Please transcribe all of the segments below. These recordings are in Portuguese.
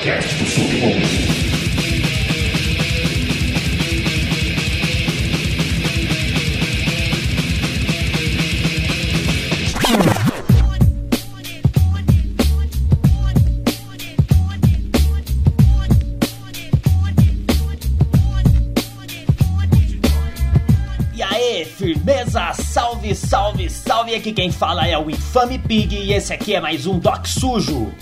podcast do Submundo. E aí, firmeza? Salve, salve, salve! Aqui quem fala é o Infame Pig e esse aqui é mais um Doc Sujo.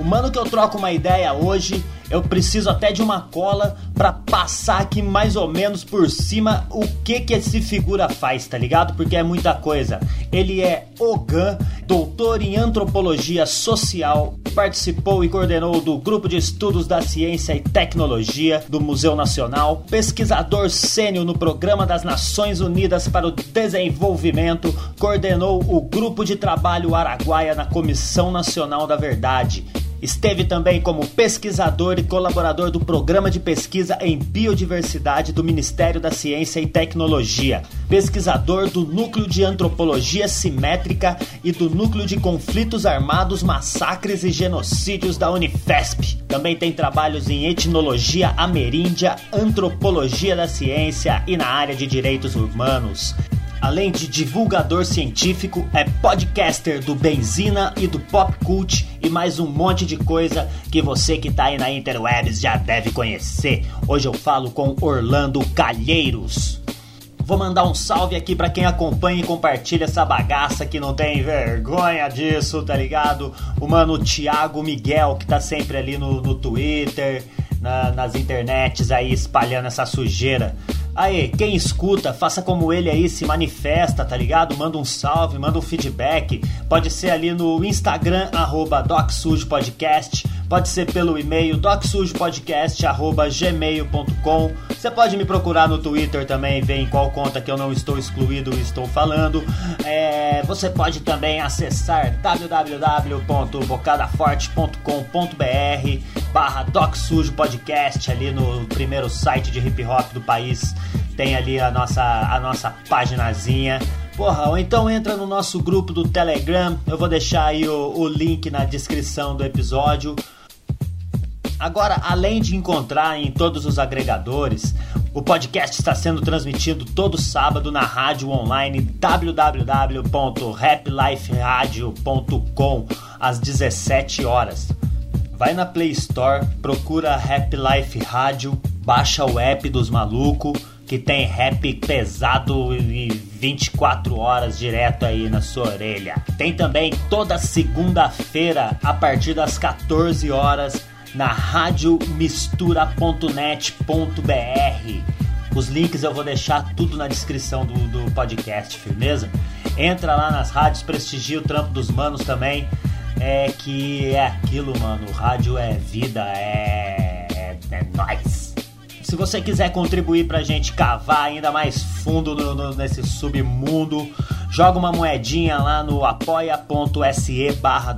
O mano que eu troco uma ideia hoje, eu preciso até de uma cola pra passar aqui mais ou menos por cima o que que esse figura faz, tá ligado? Porque é muita coisa. Ele é Ogan, doutor em antropologia social, participou e coordenou do grupo de estudos da ciência e tecnologia do Museu Nacional, pesquisador sênior no Programa das Nações Unidas para o Desenvolvimento, coordenou o grupo de trabalho Araguaia na Comissão Nacional da Verdade. Esteve também como pesquisador e colaborador do Programa de Pesquisa em Biodiversidade do Ministério da Ciência e Tecnologia, pesquisador do Núcleo de Antropologia Simétrica e do Núcleo de Conflitos Armados, Massacres e Genocídios da Unifesp. Também tem trabalhos em etnologia ameríndia, antropologia da ciência e na área de direitos humanos. Além de divulgador científico, é podcaster do Benzina e do Pop Cult e mais um monte de coisa que você que tá aí na Interwebs já deve conhecer. Hoje eu falo com Orlando Calheiros. Vou mandar um salve aqui para quem acompanha e compartilha essa bagaça que não tem vergonha disso, tá ligado? O mano Thiago Miguel, que tá sempre ali no, no Twitter, na- nas internets aí espalhando essa sujeira. Aí, quem escuta, faça como ele aí, se manifesta, tá ligado? Manda um salve, manda um feedback. Pode ser ali no Instagram, arroba DocSujoPodcast. Pode ser pelo e-mail docsujopodcast.gmail.com Você pode me procurar no Twitter também, ver em qual conta que eu não estou excluído estou falando. É, você pode também acessar www.bocadaforte.com.br barra Doc Sujo Podcast ali no primeiro site de hip hop do país. Tem ali a nossa, a nossa paginazinha. Porra, ou então entra no nosso grupo do Telegram. Eu vou deixar aí o, o link na descrição do episódio. Agora, além de encontrar em todos os agregadores, o podcast está sendo transmitido todo sábado na rádio online www.rapliferadio.com às 17 horas. Vai na Play Store, procura Rap Life Rádio, baixa o app dos malucos que tem rap pesado e 24 horas direto aí na sua orelha. Tem também toda segunda-feira a partir das 14 horas na radiomistura.net.br. Os links eu vou deixar tudo na descrição do, do podcast, firmeza? Entra lá nas rádios, prestigia o trampo dos manos também. É que é aquilo, mano. O rádio é vida, é. é, é nóis. Se você quiser contribuir pra gente cavar ainda mais fundo no- no- nesse submundo, joga uma moedinha lá no apoia.se barra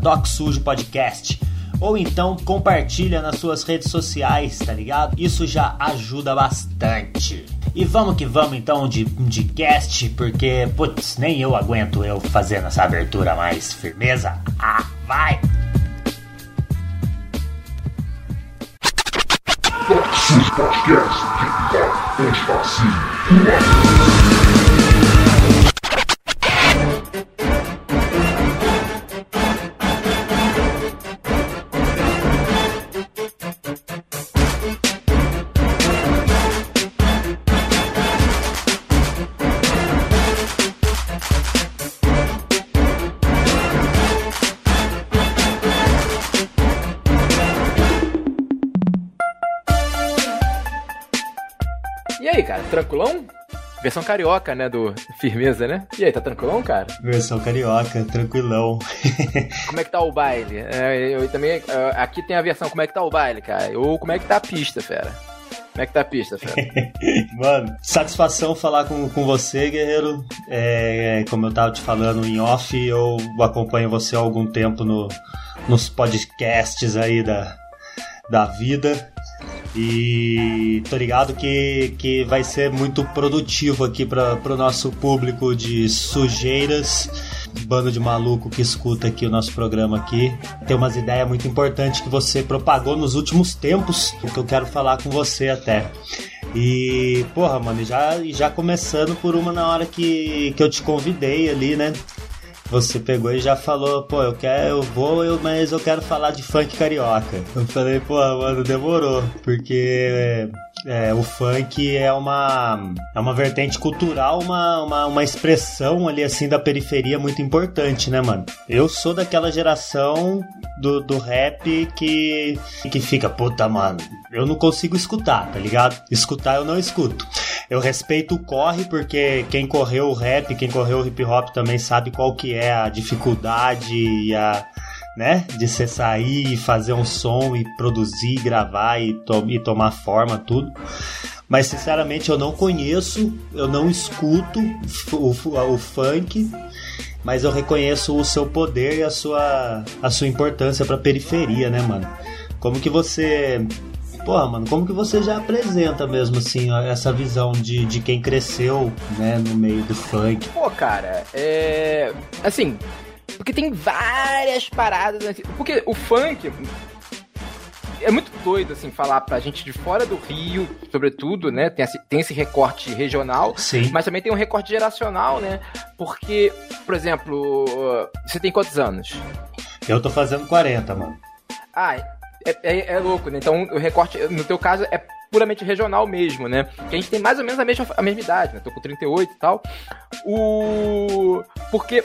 Podcast. Ou então compartilha nas suas redes sociais, tá ligado? Isso já ajuda bastante. E vamos que vamos então de, de cast, porque, putz, nem eu aguento eu fazendo essa abertura mais firmeza. Ah, vai! Doc Sujo Podcast. Fique bom, tranquilão? Versão carioca, né, do Firmeza, né? E aí, tá tranquilão, cara? Versão carioca, tranquilão. Como é que tá o baile? É, eu também, é, aqui tem a versão como é que tá o baile, cara. Ou como é que tá a pista, fera. Como é que tá a pista, fera? Mano, satisfação falar com, com você, guerreiro. É, como eu tava te falando em off, eu acompanho você há algum tempo no, nos podcasts aí da, da vida. E tô ligado que, que vai ser muito produtivo aqui para pro nosso público de sujeiras. bando de maluco que escuta aqui o nosso programa aqui. Tem umas ideias muito importantes que você propagou nos últimos tempos, que eu quero falar com você até. E, porra, mano, já, já começando por uma na hora que, que eu te convidei ali, né? Você pegou e já falou, pô, eu quero, eu vou, eu, mas eu quero falar de funk carioca. Eu falei, pô, mano, demorou, porque é, o funk é uma, é uma vertente cultural, uma, uma, uma expressão ali assim da periferia muito importante, né, mano? Eu sou daquela geração do, do rap que, que fica, puta, mano, eu não consigo escutar, tá ligado? Escutar eu não escuto. Eu respeito o corre, porque quem correu o rap, quem correu o hip hop também sabe qual que é a dificuldade e a né? De você sair e fazer um som e produzir, gravar e, to e tomar forma, tudo. Mas sinceramente eu não conheço, eu não escuto o, o, funk, mas eu reconheço o seu poder e a sua, a sua importância pra periferia, né, mano? Como que você Porra, mano, como que você já apresenta mesmo, assim, essa visão de, de quem cresceu, né, no meio do funk? Pô, cara, é. Assim, porque tem várias paradas. Assim, porque o funk. É muito doido, assim, falar pra gente de fora do Rio, sobretudo, né? Tem esse, tem esse recorte regional, Sim. mas também tem um recorte geracional, né? Porque, por exemplo, você tem quantos anos? Eu tô fazendo 40, mano. Ah, é, é, é louco, né? Então o recorte, no teu caso, é puramente regional mesmo, né? Que a gente tem mais ou menos a mesma, a mesma idade, né? Tô com 38 e tal. O... Porque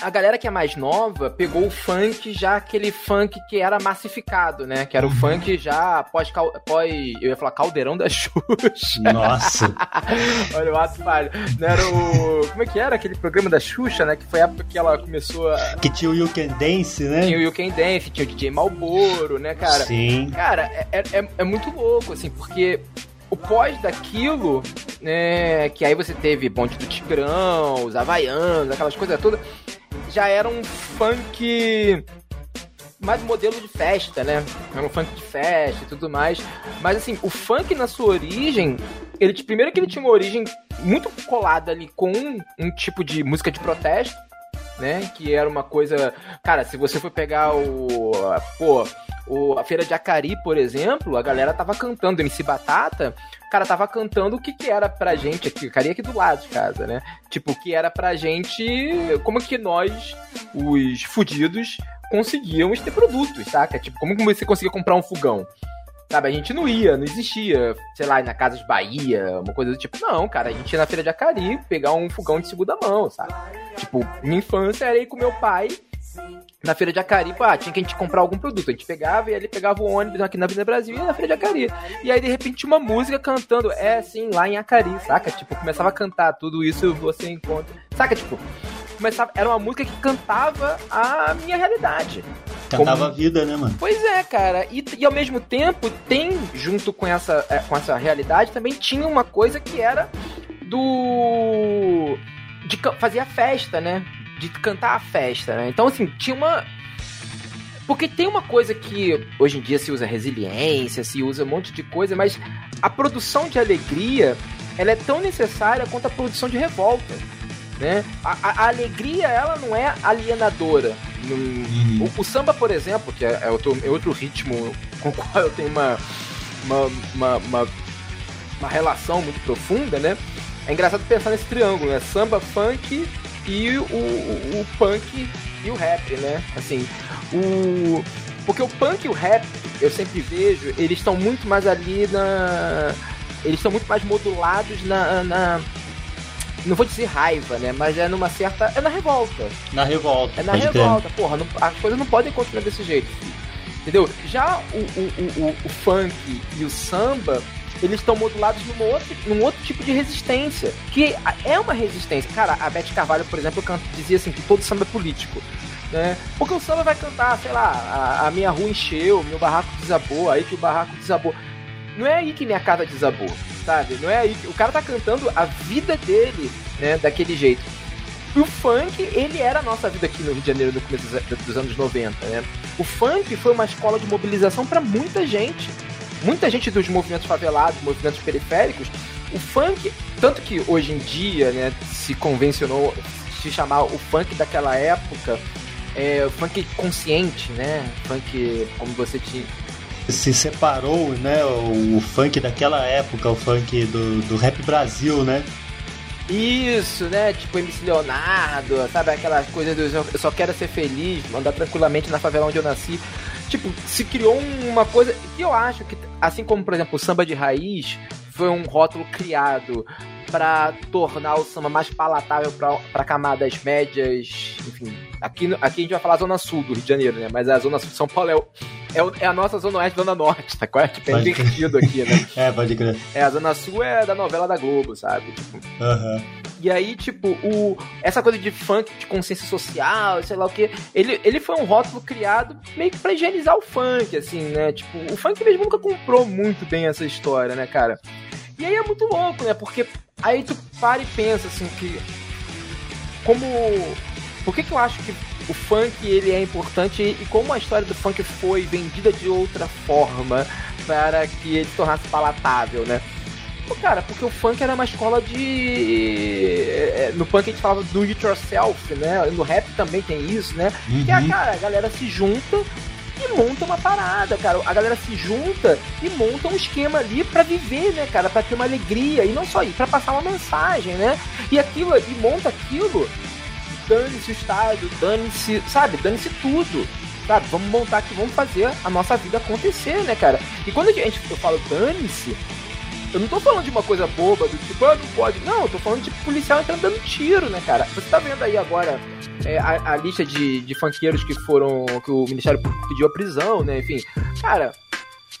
a galera que é mais nova pegou o funk já aquele funk que era massificado, né? Que era o funk já pós, pós eu ia falar caldeirão da Xuxa. Nossa. Olha o ato falho. Não era o como é que era aquele programa da Xuxa, né? Que foi a época que ela começou a que tinha o You Can Dance, né? Tinha o You Can Dance, tinha o DJ Malboro, né, cara? Sim. Cara, é, é, é muito louco, assim, porque o pós daquilo, né, que aí você teve Bonde do Tigrão, os Havaianos, aquelas coisas todas, já era um funk mais modelo de festa, né? Era um funk de festa e tudo mais. Mas assim, o funk na sua origem, ele primeiro que ele tinha uma origem muito colada ali com um, um tipo de música de protesto, né? Que era uma coisa. Cara, se você for pegar o. Pô, o, a Feira de Acari, por exemplo, a galera tava cantando MC Batata, cara tava cantando o que que era pra gente aqui, Acari é aqui do lado de casa, né? Tipo, o que era pra gente, como que nós, os fudidos, conseguíamos ter produtos, saca? Tipo, como você conseguia comprar um fogão? Sabe, a gente não ia, não existia, sei lá, na Casas Bahia, uma coisa do tipo. Não, cara, a gente ia na feira de Acari pegar um fogão de segunda mão, sabe? Tipo, minha infância era ir com meu pai na feira de Acari, pá, tinha que a gente comprar algum produto. A gente pegava e ele pegava o ônibus aqui na Avenida Brasil e ia na feira de Acari. E aí, de repente, uma música cantando, é assim, lá em Acari, saca? Tipo, começava a cantar tudo isso você encontra. Saca, tipo, começava, era uma música que cantava a minha realidade. Cantava Como... a vida, né, mano? Pois é, cara. E, e ao mesmo tempo, tem, junto com essa, é, com essa realidade, também tinha uma coisa que era do. de fazer a festa, né? De cantar a festa, né? Então, assim, tinha uma. Porque tem uma coisa que hoje em dia se usa resiliência, se usa um monte de coisa, mas a produção de alegria ela é tão necessária quanto a produção de revolta né? A, a, a, alegria, ela não é alienadora. Uhum. o, o, samba, por exemplo, que é, é, outro, é outro ritmo com o qual eu tenho uma, uma, uma, uma, uma relação muito profunda, né? É engraçado pensar nesse triângulo, né? Samba, funk e o, o, o punk e o rap, né? Assim, o... Porque o punk e o rap, eu sempre vejo, eles estão muito mais ali na... Eles estão muito mais modulados na, na não vou dizer raiva, né? Mas é numa certa. É na revolta. Na revolta. É na revolta, ter. porra. Não, as coisas não podem continuar desse jeito. Entendeu? Já o, o, o, o funk e o samba, eles estão modulados num outro, num outro tipo de resistência. Que é uma resistência. Cara, a Beth Carvalho, por exemplo, dizia assim que todo samba é político. Né? Porque o samba vai cantar, sei lá, a, a minha rua encheu, meu barraco desabou, aí que o barraco desabou. Não é aí que minha casa desabou sabe? Não é aí. O cara tá cantando a vida dele, né? Daquele jeito. O funk, ele era a nossa vida aqui no Rio de Janeiro no começo dos anos 90, né? O funk foi uma escola de mobilização para muita gente. Muita gente dos movimentos favelados, movimentos periféricos. O funk, tanto que hoje em dia, né, se convencionou se chamar o funk daquela época, é, o funk consciente, né? Funk como você tinha se separou, né, o, funk daquela época, o funk do, do rap Brasil, né? Isso, né? Tipo MC Leonardo, sabe? Aquelas coisas do eu só quero ser feliz, mandar tranquilamente na favela onde eu nasci. Tipo, se criou uma coisa que eu acho que, assim como, por exemplo, o samba de raiz foi um rótulo criado para tornar o samba mais palatável para camadas médias, enfim. Aqui, aqui a gente vai falar zona sul do Rio de Janeiro, né? Mas a zona sul de São Paulo é, o, é, é, a nossa zona oeste, zona norte, tá? Qual é? Invertido aqui, né? é, pode crer. É, a zona sul é da novela da Globo, sabe? Tipo. Uhum. E aí, tipo, o, essa coisa de funk, de consciência social, sei lá o que, ele, ele foi um rótulo criado meio que pra higienizar o funk, assim, né? Tipo, o funk mesmo nunca comprou muito bem essa história, né, cara? E aí é muito louco, né? Porque aí tu para e pensa assim que como por que, que eu acho que o funk ele é importante e como a história do funk foi vendida de outra forma para que ele se tornasse palatável, né? Pô, cara, porque o funk era uma escola de. É, é, no punk a gente falava do it yourself, né? No rap também tem isso, né? Uhum. Que a, cara, a galera se junta e monta uma parada, cara. A galera se junta e monta um esquema ali para viver, né, cara? Para ter uma alegria e não só isso, para passar uma mensagem, né? E aquilo, e monta aquilo, dane-se o estádio, dane-se, sabe? Dane-se tudo. Sabe, vamos montar aqui, vamos fazer a nossa vida acontecer, né, cara? E quando a gente, eu falo dane-se, eu não tô falando de uma coisa boba, do tipo, ah, não pode. Não, eu tô falando de policial entrando dando tiro, né, cara? Você tá vendo aí agora é, a, a, lista de, de funkeiros que foram. que o Ministério pediu a prisão, né? Enfim. Cara,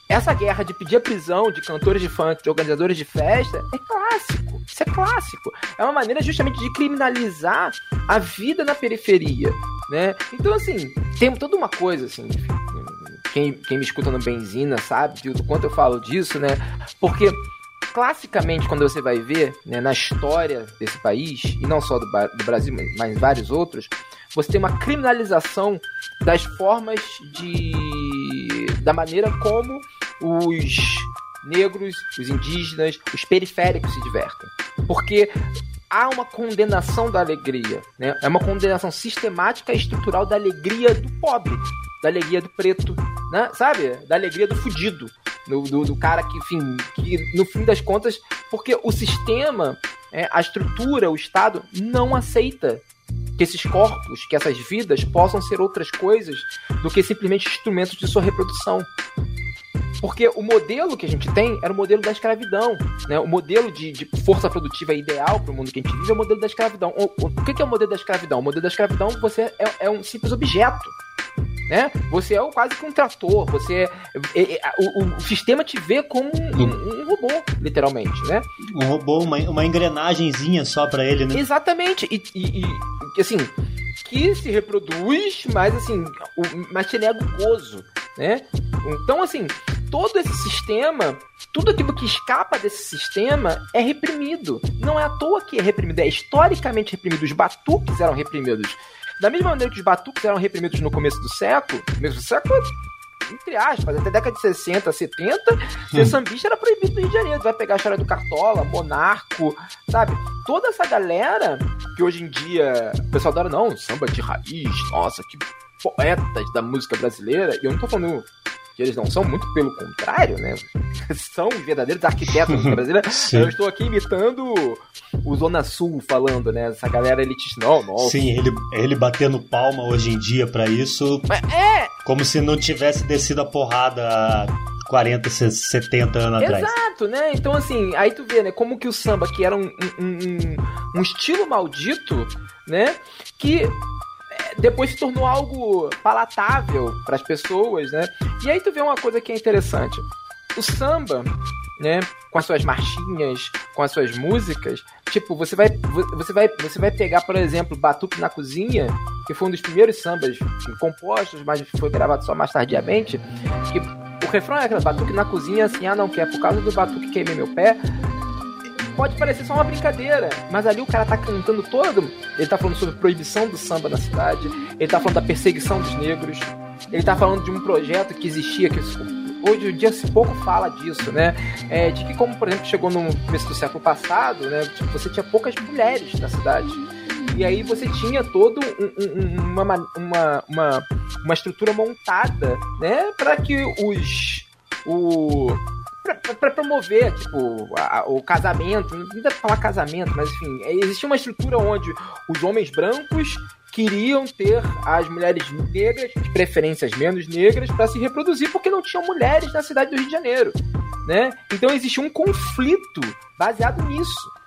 essa guerra de pedir a prisão de cantores de funk, de organizadores de festa, é clássico. Isso é clássico. É uma maneira justamente de criminalizar a vida na periferia, né? Então, assim, tem toda uma coisa, assim, quem, quem me escuta no Benzina sabe do quanto eu falo disso, né? Porque classicamente, quando você vai ver né, na história desse país, e não só do, do Brasil, mas em vários outros, você tem uma criminalização das formas de. da maneira como os negros, os indígenas, os periféricos se divertem. Porque há uma condenação da alegria, né? É uma condenação sistemática e estrutural da alegria do pobre, da alegria do preto, né? Sabe? Da alegria do fudido, do, do, do cara que, enfim, que no fim das contas, porque o sistema, é, a estrutura, o Estado não aceita que esses corpos, que essas vidas possam ser outras coisas do que simplesmente instrumentos de sua reprodução. Porque o modelo que a gente tem era o modelo da escravidão. Né? O modelo de, de força produtiva ideal para o mundo que a gente vive é o modelo da escravidão. O, o, o que é o modelo da escravidão? O modelo da escravidão você é, é um simples objeto né? Você é quase que um trator, você é, é, é, o, o, sistema te vê como um, um, robô, literalmente, né? Um robô, uma, uma engrenagemzinha só para ele, né? Exatamente. E, e, e, assim, que se reproduz, mas assim, o, mas te nega o gozo, né? Então, assim, todo esse sistema, tudo aquilo que escapa desse sistema é reprimido. Não é à toa que é reprimido, é historicamente reprimido. Os batuques eram reprimidos. Da mesma maneira que os batuques eram reprimidos no começo do século, começo do século, entre aspas, até década de 60, 70, ser hum. sambista era proibido no Rio de Janeiro. Vai pegar a história do Cartola, Monarco, sabe? Toda essa galera que hoje em dia o pessoal adora, não, samba de raiz, nossa, que poetas da música brasileira. E eu não tô falando que eles não são, muito pelo contrário, né? são verdadeiros arquitetos da música brasileira. eu estou aqui imitando o Zona Sul falando, né? Essa galera elitista. Não, nossa. Sim, ele, ele batendo palma hoje em dia para isso. É! Como se não tivesse descido a porrada há 40, 70 anos Exato, atrás. Exato, né? Então, assim, aí tu vê, né? Como que o samba, que era um, um, um, um estilo maldito, né? Que depois se tornou algo palatável para as pessoas, né? E aí tu vê uma coisa que é interessante. O samba, né, com as suas marchinhas, com as suas músicas, tipo, você vai você vai você vai pegar, por exemplo, Batuque na Cozinha, que foi um dos primeiros sambas compostos, mas foi gravado só mais tardiamente, que o refrão é aquele batuque na cozinha, assim, ah não, que é por causa do batuque queimei meu pé, pode parecer só uma brincadeira, mas ali o cara tá cantando todo. Ele tá falando sobre proibição do samba na cidade, ele tá falando da perseguição dos negros, ele tá falando de um projeto que existia, que hoje em dia se pouco fala disso, né? É, de que, como por exemplo, chegou no começo do século passado, né? Tipo, você tinha poucas mulheres na cidade. E aí você tinha todo um, um, uma, uma, uma, uma estrutura montada, né, para que os o para promover, tipo, a, o casamento, não dá pra falar casamento, mas enfim, existia uma estrutura onde os homens brancos queriam ter as mulheres negras, de preferências menos negras, para se reproduzir, porque não tinham mulheres na cidade do Rio de Janeiro, né? Então existia um conflito baseado nisso.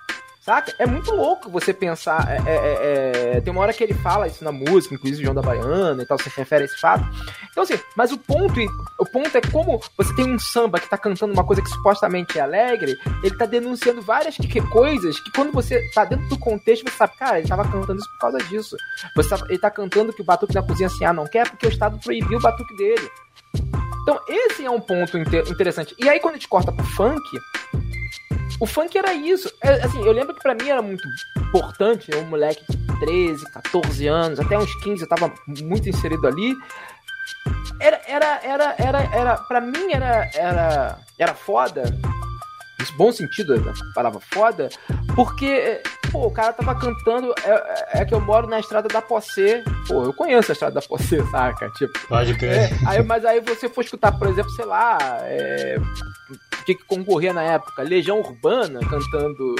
Saca? É muito louco você pensar. É, é, é, é, tem uma hora que ele fala isso na música, inclusive João da Baiana e tal, se refere a esse fato. Então, assim, mas o ponto, o ponto é como você tem um samba que tá cantando uma coisa que supostamente é alegre, ele tá denunciando várias que, coisas que quando você tá dentro do contexto, você sabe, cara, ele tava cantando isso por causa disso. Você tá, ele tá cantando que o batuque na cozinha assim, ah, não quer porque o Estado proibiu o batuque dele. Então, esse é um ponto interessante. E aí, quando a gente corta pro funk, o funk era isso. É, assim, eu lembro que para mim era muito importante, eu, um moleque de 13, 14 anos, até uns 15 eu tava muito inserido ali. Era, era, era, era, era, pra mim era, era, era foda, nesse bom sentido da palavra foda, porque, pô, o cara tava cantando, é, é, é que eu moro na estrada da Possê, pô, eu conheço a estrada da Possê, saca? Tipo, Pode crer. É, aí, mas aí você for escutar, por exemplo, sei lá, é, que, que concorria na época? Legião Urbana cantando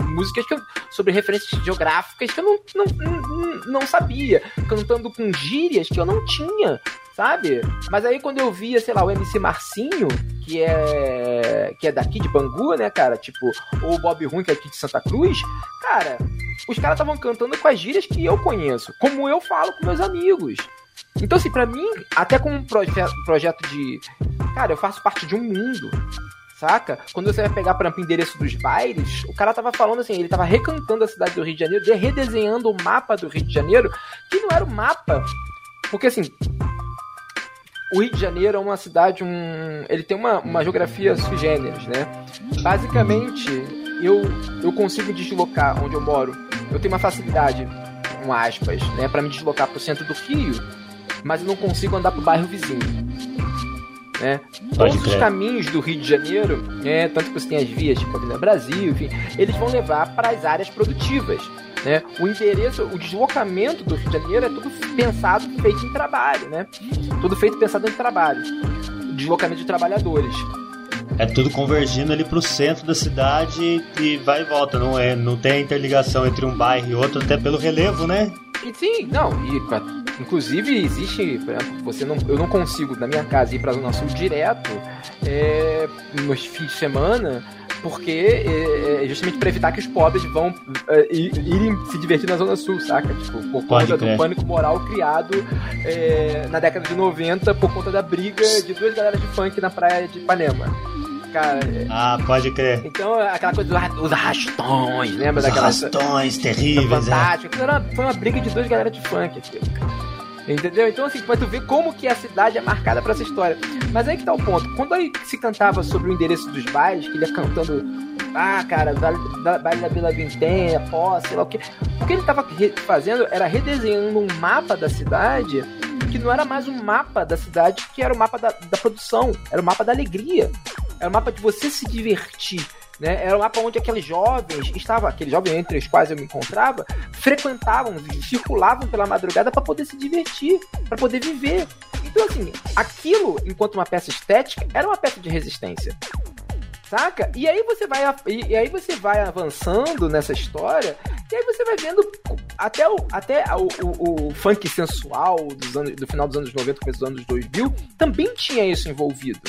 músicas eu, sobre referências geográficas que eu não, não, não, não sabia, cantando com gírias que eu não tinha, sabe? Mas aí quando eu via, sei lá, o MC Marcinho, que é que é daqui de Bangu, né, cara? Tipo, ou o Bob Ruim, que é aqui de Santa Cruz, cara, os caras estavam cantando com as gírias que eu conheço, como eu falo com meus amigos. Então, assim, pra mim, até com um proje projeto de. Cara, eu faço parte de um mundo. Saca? Quando você vai pegar, por exemplo, o endereço dos bailes, o cara tava falando assim, ele tava recantando a cidade do Rio de Janeiro, redesenhando o mapa do Rio de Janeiro, que não era o mapa. Porque assim, o Rio de Janeiro é uma cidade, um, ele tem uma, uma geografia sui generis, né? Basicamente, eu, eu consigo deslocar onde eu moro. Eu tenho uma facilidade, com aspas, né, para me deslocar pro centro do Rio mas eu não consigo andar pro bairro vizinho. Né? Todos os caminhos do Rio de Janeiro, né, tanto que você tem as vias tipo Avenida Brasil, enfim, eles vão levar para as áreas produtivas. Né? O endereço, o deslocamento do Rio de Janeiro é tudo pensado, feito em trabalho, né? Tudo feito pensado em trabalho. O deslocamento de trabalhadores. É tudo convergindo ali pro centro da cidade e vai e volta, não é? Não tem interligação entre um bairro e outro, até pelo relevo, né? E sim, não, e inclusive existe, por exemplo, você não, eu não consigo na minha casa ir pra Zona Sul direto é, nos fins de semana, porque é, é justamente para evitar que os pobres vão é, irem se divertir na Zona Sul, saca? Tipo, por conta do pânico moral criado é, na década de 90 por conta da briga de duas galeras de funk na praia de Ipanema cara. Ah, pode crer. Então, aquela coisa dos arrastões, lembra Os daquelas. Arrastões terríveis, é. Fantástico. É. Foi uma briga de duas galera de funk aqui. Entendeu? Então, assim, pra tu ver como que a cidade é marcada pra essa história. Mas aí que tá o ponto. Quando aí se cantava sobre o endereço dos bailes, que ele ia cantando, ah, cara, baile da, da Vila Vintém, posse, sei lá o que. O que ele tava fazendo era redesenhando um mapa da cidade que não era mais um mapa da cidade, que era o mapa da, da produção, era o mapa da alegria. Era um mapa de você se divertir. Né? Era um mapa onde aqueles jovens estavam, aqueles jovens entre os quais eu me encontrava, frequentavam, circulavam pela madrugada para poder se divertir, para poder viver. Então, assim, aquilo, enquanto uma peça estética, era uma peça de resistência. Saca? E aí você vai, e aí você vai avançando nessa história, e aí você vai vendo até o, até o, o, o funk sensual dos anos, do final dos anos 90, começo dos anos 2000, também tinha isso envolvido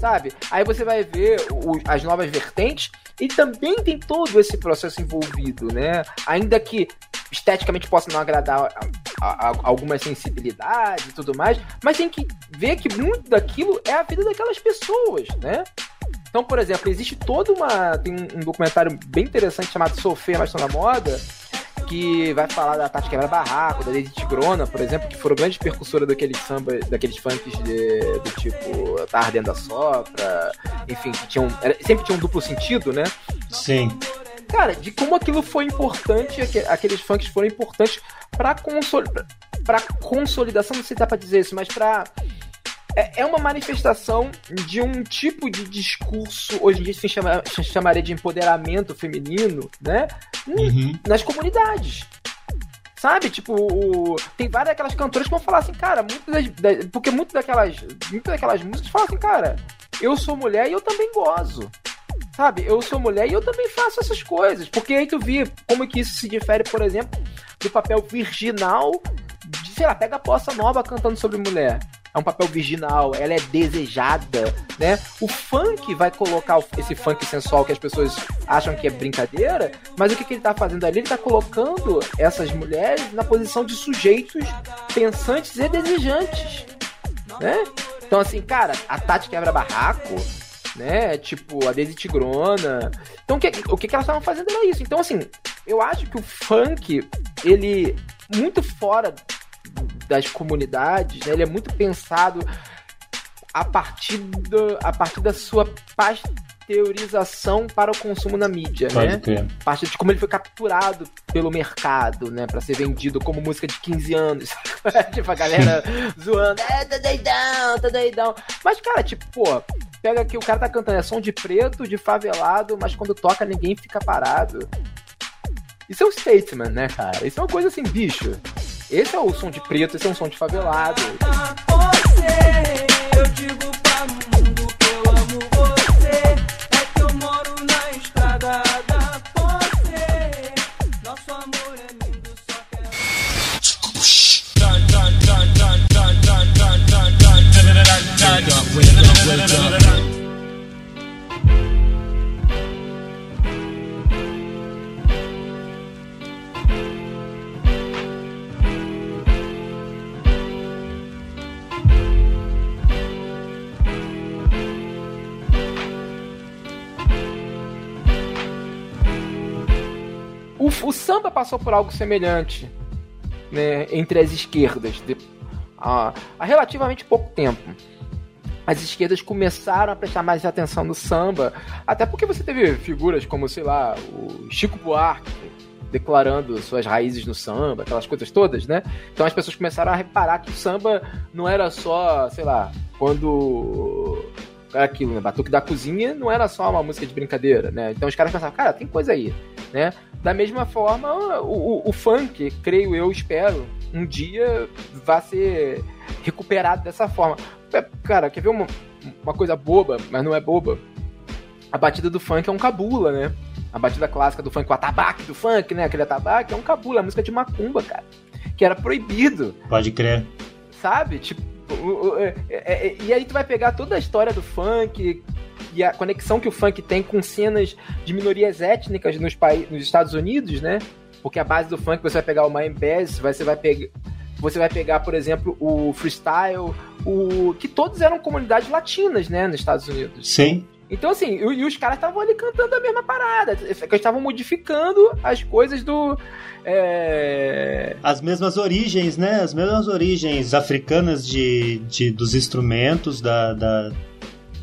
sabe? Aí você vai ver o, as novas vertentes e também tem todo esse processo envolvido, né? Ainda que esteticamente possa não agradar a, a, a algumas sensibilidades e tudo mais, mas tem que ver que muito daquilo é a vida daquelas pessoas, né? Então, por exemplo, existe toda uma. Tem um documentário bem interessante chamado Sofia Mais na Moda, que vai falar da Tati Quebra Barraco, da Lady Tigrona, por exemplo, que foram grandes percussoras daqueles samba, daqueles funks de, do tipo Tá Ardendo a Sopra, enfim, que tinham, era, sempre tinha um duplo sentido, né? Sim. Cara, de como aquilo foi importante, aqueles funks foram importantes pra, consol, pra consolidação, não sei se dá pra dizer isso, mas pra é, é uma manifestação de um tipo de discurso, hoje em dia se, chama, se chamaria de empoderamento feminino, né? Uhum. Nas comunidades. Sabe? Tipo, o... tem várias daquelas cantoras que vão falar assim, cara, muitas das... porque muitas daquelas, muitas daquelas músicas falam assim, cara, eu sou mulher e eu também gozo. Sabe? Eu sou mulher e eu também faço essas coisas. Porque aí tu vê como que isso se difere, por exemplo, do papel virginal sei lá, pega a poça nova cantando sobre mulher é um papel virginal, ela é desejada, né? O funk vai colocar esse funk sensual que as pessoas acham que é brincadeira, mas o que, que ele tá fazendo ali? Ele tá colocando essas mulheres na posição de sujeitos pensantes e desejantes, né? Então, assim, cara, a Tati quebra barraco, né? Tipo, a Daisy Tigrona. Então, o que, o que, que elas estavam fazendo era isso. Então, assim, eu acho que o funk, ele, muito fora das comunidades, né? ele é muito pensado a partir, do, a partir da sua pasteurização para o consumo na mídia, Pode né? Ter. A partir de como ele foi capturado pelo mercado, né? Para ser vendido como música de 15 anos. tipo, a galera zoando, é, tá doidão, tá doidão. Mas, cara, tipo, pô, pega aqui, o cara tá cantando, é som de preto, de favelado, mas quando toca ninguém fica parado. Isso é um statement, né, cara? Isso é uma coisa assim, bicho. Esse é o som de preto, esse é um som de favelado. Você, eu digo pra mundo que eu amo você. É que eu moro na estrada da você. Nosso amor é lindo, só que. O, o samba passou por algo semelhante né, entre as esquerdas de, há, há relativamente pouco tempo as esquerdas começaram a prestar mais atenção no samba, até porque você teve figuras como, sei lá, o Chico Buarque declarando suas raízes no samba, aquelas coisas todas, né? Então as pessoas começaram a reparar que o samba não era só, sei lá, quando aquilo, né? Batuque da cozinha não era só uma música de brincadeira, né? Então os caras pensavam, cara, tem coisa aí, né? Da mesma forma, o, o, o funk, creio eu, espero, um dia vai ser recuperado dessa forma. É, cara, quer ver uma, uma coisa boba, mas não é boba? A batida do funk é um cabula, né? A batida clássica do funk, o atabaque do funk, né? Aquele atabaque é um cabula, é música de macumba, cara. Que era proibido. Pode crer. Sabe? Tipo, e aí tu vai pegar toda a história do funk e a conexão que o funk tem com cenas de minorias étnicas nos, nos Estados Unidos, né? Porque a base do funk você vai pegar o Miami Bass, você vai pegar você vai pegar, por exemplo, o freestyle, o que todos eram comunidades latinas, né, nos Estados Unidos. Sim. Então, assim, e, e os caras estavam ali cantando a mesma parada. Eles estavam modificando as coisas do. É... As mesmas origens, né? As mesmas origens africanas de, de dos instrumentos, da, da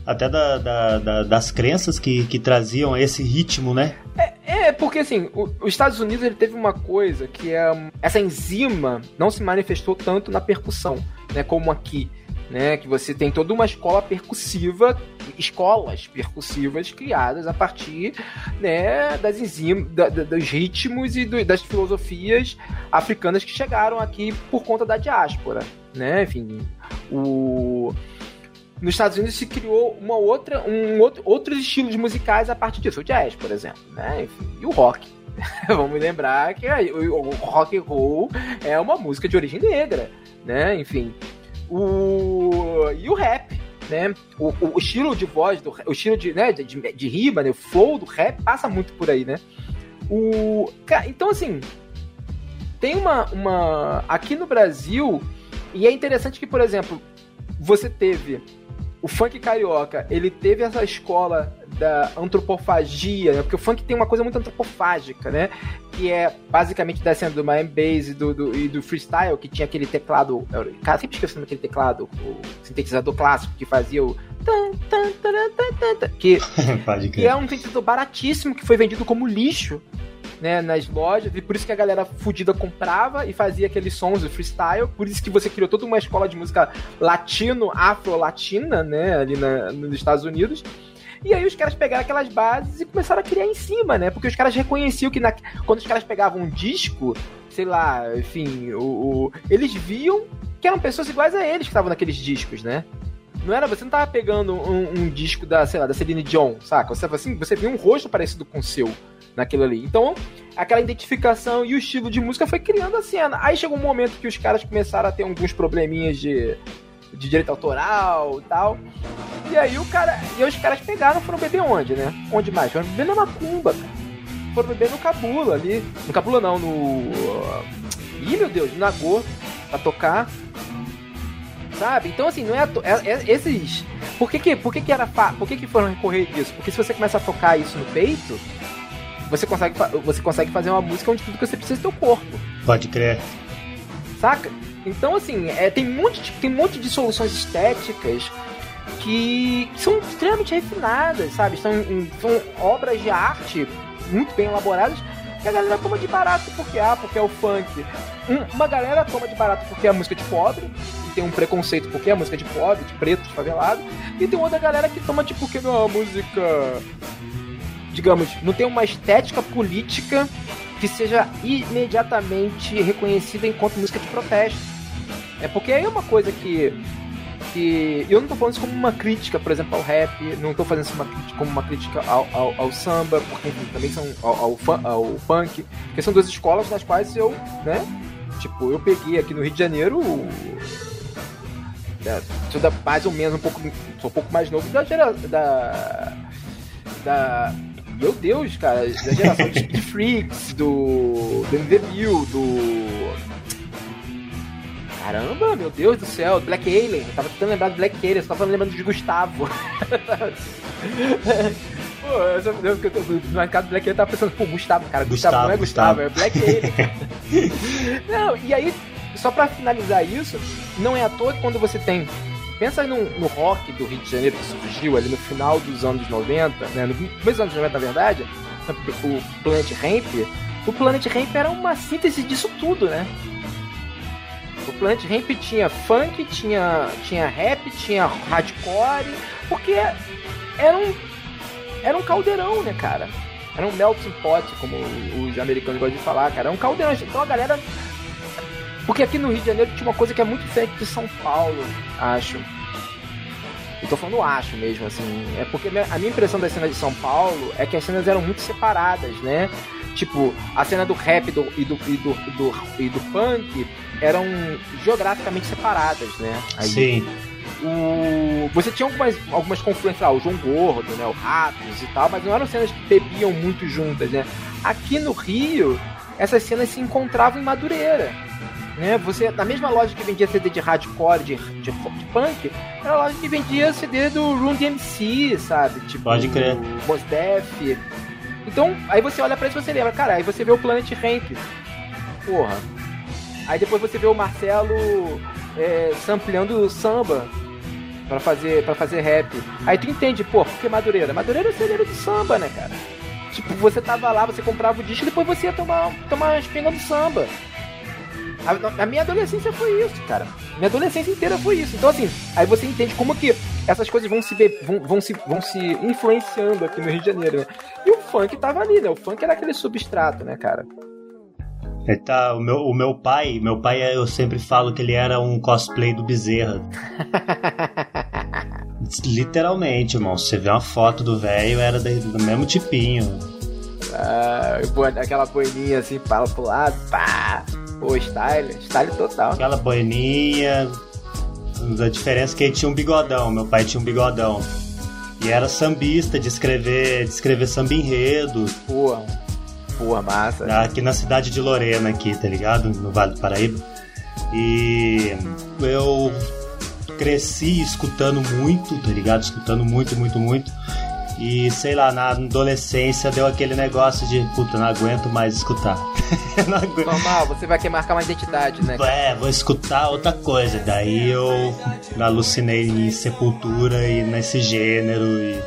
até da, da, da, das crenças que, que traziam esse ritmo, né? É, é porque assim, o, os Estados Unidos ele teve uma coisa que é. Essa enzima não se manifestou tanto na percussão, né? Como aqui né? Que você tem toda uma escola percussiva, escolas percussivas criadas a partir, né, das enzimas, da, da, dos ritmos e do, das filosofias africanas que chegaram aqui por conta da diáspora, né? Enfim, o nos Estados Unidos se criou uma outra, um outro, outros estilos musicais a partir disso, o jazz, por exemplo, né? Enfim, e o rock. Vamos lembrar que o, rock and roll é uma música de origem negra, né? Enfim, o e o rap, né? O, o, estilo de voz, do, o estilo de, né, de, de rima, né? o flow do rap passa muito por aí, né? O, então, assim, tem uma, uma. Aqui no Brasil, e é interessante que, por exemplo, você teve o funk carioca, ele teve essa escola da antropofagia, né? porque o funk tem uma coisa muito antropofágica, né? Que é basicamente descendo do Miami Bass e do, do, e do freestyle, que tinha aquele teclado. Cara, sempre esquecendo aquele teclado, o sintetizador clássico que fazia o. Que, que é um sintetizador baratíssimo que foi vendido como lixo né, nas lojas, e por isso que a galera fudida comprava e fazia aqueles sons de freestyle, por isso que você criou toda uma escola de música latino, afro-latina, né, ali na, nos Estados Unidos. E aí os caras pegaram aquelas bases e começaram a criar em cima, né? Porque os caras reconheciam que na... quando os caras pegavam um disco, sei lá, enfim, o, o... eles viam que eram pessoas iguais a eles que estavam naqueles discos, né? Não era, você não tava pegando um, um, disco da, sei lá, da Celine Dion, saca? Você assim, você viu um rosto parecido com o seu naquilo ali. Então, aquela identificação e o estilo de música foi criando a cena. Aí chegou um momento que os caras começaram a ter alguns probleminhas de, de direito autoral e tal. E aí o cara. E os caras pegaram foram beber onde, né? Onde mais? Foram beber na macumba, cara. Foram beber no Cabula ali. No Cabula não, no. Ih, meu Deus, no Nagô, pra tocar. Sabe? Então, assim, não é, é, é esses. Por que que, por que, que era fa... Por que que foram recorrer disso? Porque se você começa a tocar isso no peito, você consegue, você consegue fazer uma música onde tudo que você precisa é teu corpo. Pode crer. Saca? Então, assim, é, tem, um monte de, tem um monte de soluções estéticas que são extremamente refinadas, sabe? São, são obras de arte muito bem elaboradas que a galera toma de barato porque, ah, porque é o funk. uma galera toma de barato porque é música de pobre, e tem um preconceito porque é música de pobre, de preto, de favelado, e tem outra galera que toma tipo porque não é música digamos, não tem uma estética política que seja imediatamente reconhecida enquanto música de protesto. É porque aí é uma coisa que que eu não tô falando isso como uma crítica, por exemplo, ao rap, não tô fazendo isso uma, como uma crítica ao, ao, ao samba, porque enfim, também são ao, ao, funk, porque são duas escolas nas quais eu, né, tipo, eu peguei aqui no Rio de Janeiro é, sou da, mais ou menos um pouco, sou um pouco mais novo da geração da, da meu Deus, cara, da geração de Speed Freaks, do, do MV do. Caramba, meu Deus do céu, Black Alien. Eu tava tentando lembrar do Black Alien, só tava lembrando de Gustavo. Pô, eu, eu, eu, no mercado do Black Alien eu tava pensando, pô, Gustavo, cara, Gustavo, Gustavo não é Gustavo, Gustavo. é Black Alien. não, e aí, só pra finalizar isso, não é à toa que quando você tem Pensa no, no rock do Rio de Janeiro que surgiu ali no final dos anos 90, né? No começo dos anos 90, na verdade, o Planet Ramp. O Planet Ramp era uma síntese disso tudo, né? O Planet Ramp tinha funk, tinha, tinha rap, tinha hardcore, porque era um, era um caldeirão, né, cara? Era um melting pot, como os americanos gostam de falar, cara. Era um caldeirão. Então a galera porque aqui no Rio de Janeiro tinha uma coisa que é muito diferente de São Paulo, acho. Eu tô falando acho mesmo, assim. É porque a minha impressão das cenas de São Paulo é que as cenas eram muito separadas, né? Tipo, a cena do rap do, e, do, e, do, do, e do punk eram geograficamente separadas, né? Aí, Sim. O... Você tinha algumas, algumas confluências, lá, o João Gordo, né? O Ratos e tal, mas não eram cenas que bebiam muito juntas, né? Aqui no Rio, essas cenas se encontravam em Madureira. Né? Você, na mesma loja que vendia CD de hardcore, de, de, de punk, era a loja que vendia CD do Run DMC, sabe? Tipo, Pode crer. Mos Def. Então, aí você olha pra isso e você lembra, cara, aí você vê o Planet Ramp. Porra. Aí depois você vê o Marcelo é, sampleando samba para fazer para fazer rap. Aí tu entende, por que Madureira? Madureira é celeiro do samba, né, cara? Tipo, você tava lá, você comprava o disco e depois você ia tomar, tomar uma espinga do samba. A, a, minha adolescência foi isso, cara. Minha adolescência inteira foi isso. Então, assim, aí você entende como que essas coisas vão se, vão, vão se, vão se influenciando aqui no Rio de Janeiro, né? E o funk tava ali, né? O funk era aquele substrato, né, cara? É, tá, o meu, o meu pai, meu pai, eu sempre falo que ele era um cosplay do Bezerra. Literalmente, irmão. Você vê uma foto do velho, era do mesmo tipinho. Ah, aquela boininha assim, para pro lado, pá. Pô, style, style total. Aquela boininha. A diferença é que ele tinha um bigodão, meu pai tinha um bigodão. E era sambista de escrever, de escrever samba enredo. Porra, porra, massa. Aqui na cidade de Lorena, aqui, tá ligado? No Vale do Paraíba. E eu cresci escutando muito, tá ligado? Escutando muito, muito, muito. E sei lá, na adolescência deu aquele negócio de puta, não aguento mais escutar. não aguento. Normal, você vai querer marcar uma identidade, né? É, vou escutar outra coisa. Daí eu alucinei em Sepultura e nesse gênero e,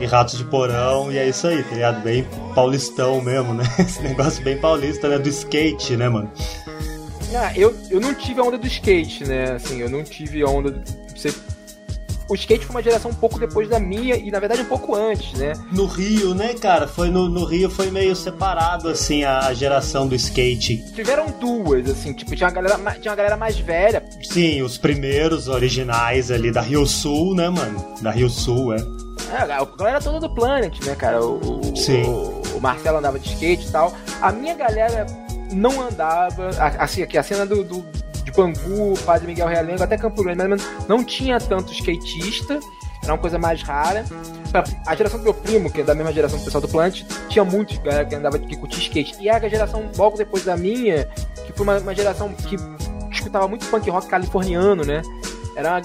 e Ratos de Porão, e é isso aí, tá ligado? Bem paulistão mesmo, né? Esse negócio bem paulista, né? Do skate, né, mano? Ah, eu, eu não tive a onda do skate, né? Assim, eu não tive a onda. Do... Você o skate foi uma geração um pouco depois da minha e na verdade um pouco antes, né? No Rio, né, cara? Foi no, no Rio foi meio separado assim a geração do skate. Tiveram duas, assim, tipo, tinha uma galera, tinha uma galera mais velha. Sim, os primeiros originais ali da Rio Sul, né, mano? Da Rio Sul, é. É, a galera toda do Planet, né, cara? O, Sim. O, o Marcelo andava de skate e tal. A minha galera não andava. Assim, aqui, a cena do, do de Bangu, Padre Miguel Realengo, até Campo Grande, mas não tinha tanto skatista, era uma coisa mais rara. A geração do meu primo, que é da mesma geração do pessoal do Plant, tinha muitos galera que andava que curtia skate. E a geração logo depois da minha, que foi uma, uma geração que escutava muito punk rock californiano, né? Era uma.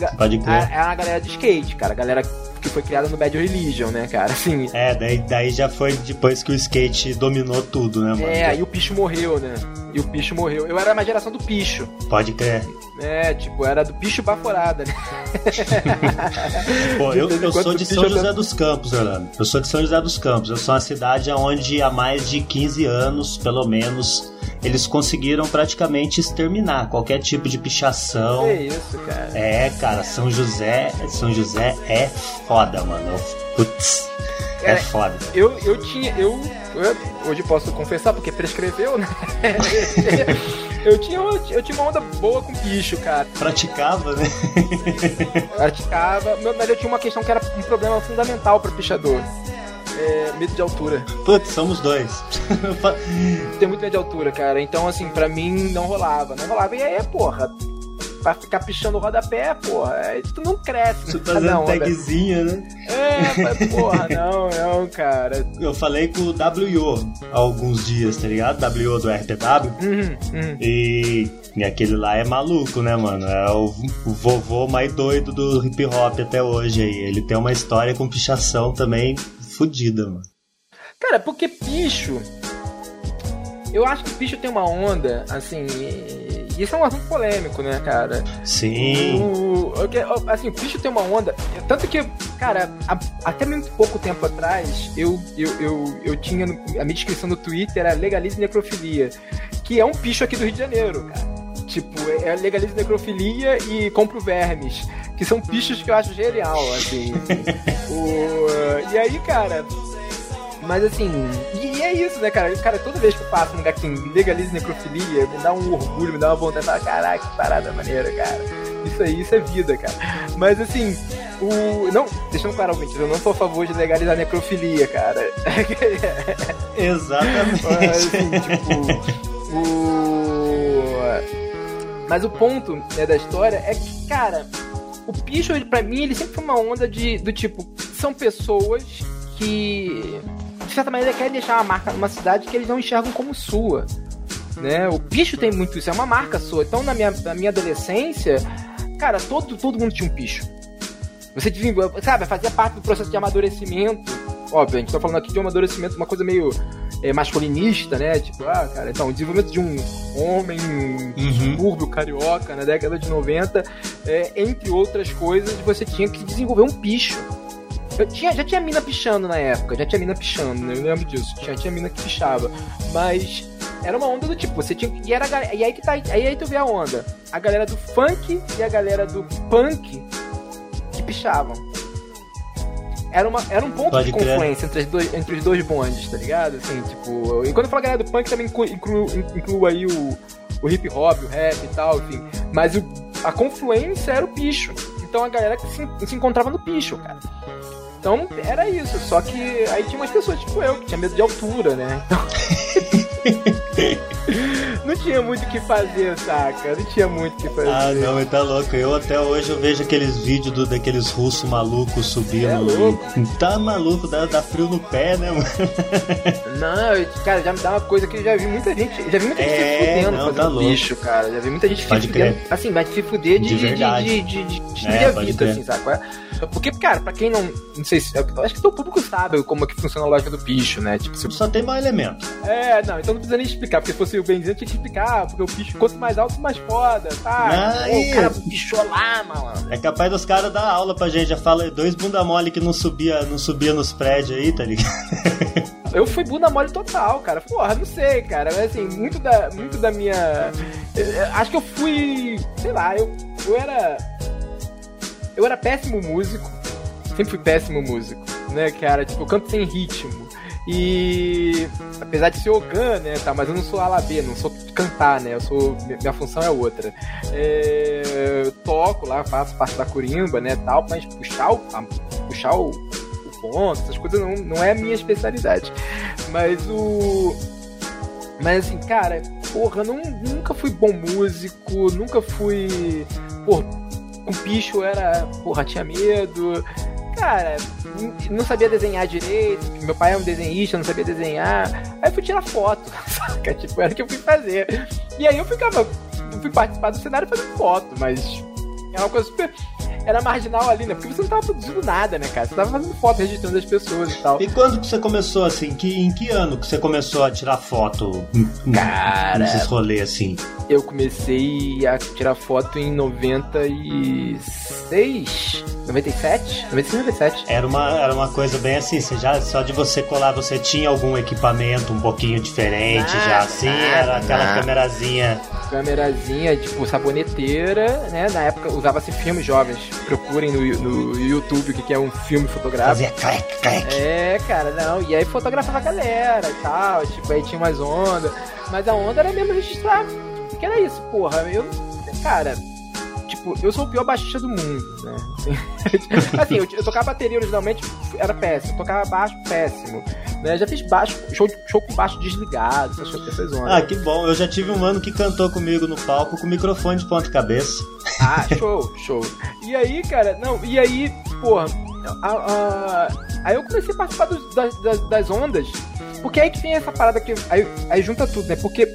A, era uma galera de skate, cara. A galera que foi criada no Bad Religion, né, cara? Assim. É, daí, daí já foi depois que o skate dominou tudo, né, mano? É, aí o Picho morreu, né? E o Picho morreu. Eu era uma geração do Picho. Pode crer. É, tipo, era do Picho Baforada, né? Pô, eu, eu sou de São José dos Campos, Orlando. Eu sou de São José dos Campos. Eu sou uma cidade onde há mais de 15 anos, pelo menos, eles conseguiram praticamente exterminar qualquer tipo de pichação. Que isso, cara. É, cara, São José, São José é foda, mano. Putz. É foda. Eu, eu tinha. Eu, eu hoje posso confessar, porque prescreveu, né? eu, tinha, eu tinha uma onda boa com bicho, cara. Praticava, né? Praticava, mas eu tinha uma questão que era um problema fundamental para pichador. É, medo de altura. Putz, somos dois. Tem muito medo de altura, cara. Então, assim, pra mim não rolava. Não rolava. E aí, porra, pra ficar pichando o rodapé, porra, aí tu não cresce. Você fazendo não, tagzinha, né? É, mas, porra, não, não, cara. Eu falei com o WO há alguns dias, tá ligado? WO do RPW. Uhum, uhum. E, e aquele lá é maluco, né, mano? É o, o vovô mais doido do hip hop até hoje aí. Ele tem uma história com pichação também fodida, mano. Cara, porque picho. Eu acho que picho tem uma onda, assim. Isso é um assunto polêmico, né, cara? Sim. O, assim, o picho tem uma onda. Tanto que, cara, até muito pouco tempo atrás, eu, eu, eu, eu tinha. A minha descrição no Twitter era legalize necrofilia. Que é um picho aqui do Rio de Janeiro, cara. Tipo, é legalize necrofilia e compro vermes. Que são pichos que eu acho genial, assim. o, e aí, cara, mas assim, e, é isso, né, cara? Cara, toda vez que eu passo num lugar que tem legalize necrofilia, me dá um orgulho, me dá uma vontade de falar, caraca, que parada maneira, cara. Isso aí, isso é vida, cara. Mas assim, o. Não, deixando claro, ouvinte, eu não sou a favor de legalizar necrofilia, cara. Exatamente. Mas, assim, tipo, o. Mas o ponto né, da história é que, cara, o picho, pra mim, ele sempre foi uma onda de, do tipo, são pessoas que, de certa maneira, querem deixar uma marca numa cidade que eles não enxergam como sua. Né? O picho tem muito isso, é uma marca sua. Então, na minha, na minha adolescência, cara, todo, todo mundo tinha um picho. Você desenvolveu, sabe, fazia parte do processo de amadurecimento. Óbvio, a gente tá falando aqui de um amadurecimento, uma coisa meio é, masculinista, né? Tipo, ah, cara, então, o desenvolvimento de um homem uhum. subúrbio carioca na década de 90, é, entre outras coisas, você tinha que desenvolver um picho. Eu tinha, já tinha mina pichando na época, já tinha mina pichando, né? eu lembro disso. Já tinha mina que pichava. Mas era uma onda do tipo, você tinha e era e aí que tá, aí, aí tu vê a onda. A galera do funk e a galera do punk que pichavam. Era, uma, era um ponto Pode de confluência entre, dois, entre, os dois bondes, tá ligado? Assim, tipo. E quando eu falo galera do punk, também incluo, incluo, incluo aí o, o hip hop, o rap e tal, enfim. Mas o, a confluência era o picho. Então a galera que se, se encontrava no picho, cara. Então era isso, só que aí tinha umas pessoas tipo eu, que tinha medo de altura, né? Então. não tinha muito o que fazer, saca? Não tinha muito o que fazer. Ah, não, mas tá louco. Eu até hoje eu vejo aqueles vídeos do, daqueles russos malucos subindo. É louco. Tá maluco, dá, dá frio no pé, né, mano? Não, cara, já me dá uma coisa que eu já vi muita gente. Já vi muita gente é, se fudendo não, tá louco. bicho, cara. Já vi muita gente Pode se fudendo. Assim, mas se fuder de, De de, de, de, de, de É, vida, crer. assim, saca? Porque, cara, pra quem não. Não sei se. Acho que todo público sabe como é que funciona a lógica do bicho, né? Tipo, se Só tem mau elemento. É, não, então não precisa nem explicar, porque se fosse o Benzinho, eu tinha que explicar, porque o bicho, quanto mais alto, mais foda, tá? Ah, Pô, o cara pichou lá, mano. É capaz dos caras dar aula pra gente. Já fala dois bunda mole que não subia, não subia nos prédios aí, tá ligado? Eu fui bunda mole total, cara. Porra, não sei, cara. Mas assim, muito da, muito da minha. eu Acho que eu fui. Sei lá, eu, eu era. Eu era péssimo músico, sempre fui péssimo músico, né, cara? Tipo, eu canto sem ritmo. E apesar de ser Ogan, né, tá, mas eu não sou ala B, não sou cantar, né? Eu sou minha função é outra. É, eu toco lá, faço parte da corimba, né, tal, mas puxar o puxar o, o ponto, essas coisas não, não é a minha especialidade. Mas o mas assim, cara, porra, não, nunca fui bom músico, nunca fui, com bicho era, porra, tinha medo cara, não sabia desenhar direito, meu pai é um desenhista, não sabia desenhar. Aí eu fui tirar foto, saca? Tipo, era o que eu fui fazer. E aí eu ficava, fui participar do cenário fazendo foto, mas é uma coisa super era marginal ali, né? Porque você não tava produzindo nada, né, cara? Você tava fazendo foto, registrando as pessoas e tal. E quando que você começou, assim, que, em que ano que você começou a tirar foto? Cara... Nesses rolês, assim? Eu comecei a tirar foto em 96... 97? 96, 97. Era uma, era uma coisa bem assim, você já, só de você colar, você tinha algum equipamento um pouquinho diferente já, assim? Nada, era aquela nada. câmerazinha... Câmerazinha, tipo, saboneteira, né? Na época usava-se filmes jovens procurem no, no YouTube o que é um filme fotográfico. Fazia clac, clac. É, cara, não. E aí fotografava a galera e tal. Tipo, aí tinha umas ondas. Mas a onda era mesmo registrar. Que era isso, porra. Eu. Cara, tipo, eu sou o pior baixista do mundo, né? Assim, eu, eu tocava bateria originalmente, era péssimo. Eu tocava baixo, péssimo. Né? Já fiz baixo, show, show com baixo desligado, essas, essas Ah, que bom. Eu já tive um mano que cantou comigo no palco com microfone de ponta cabeça. Ah, show, show. E aí, cara, não, e aí, porra, a, a, aí eu comecei a participar dos, das, das, ondas, porque aí que tem essa parada que. Aí, aí junta tudo, né? Porque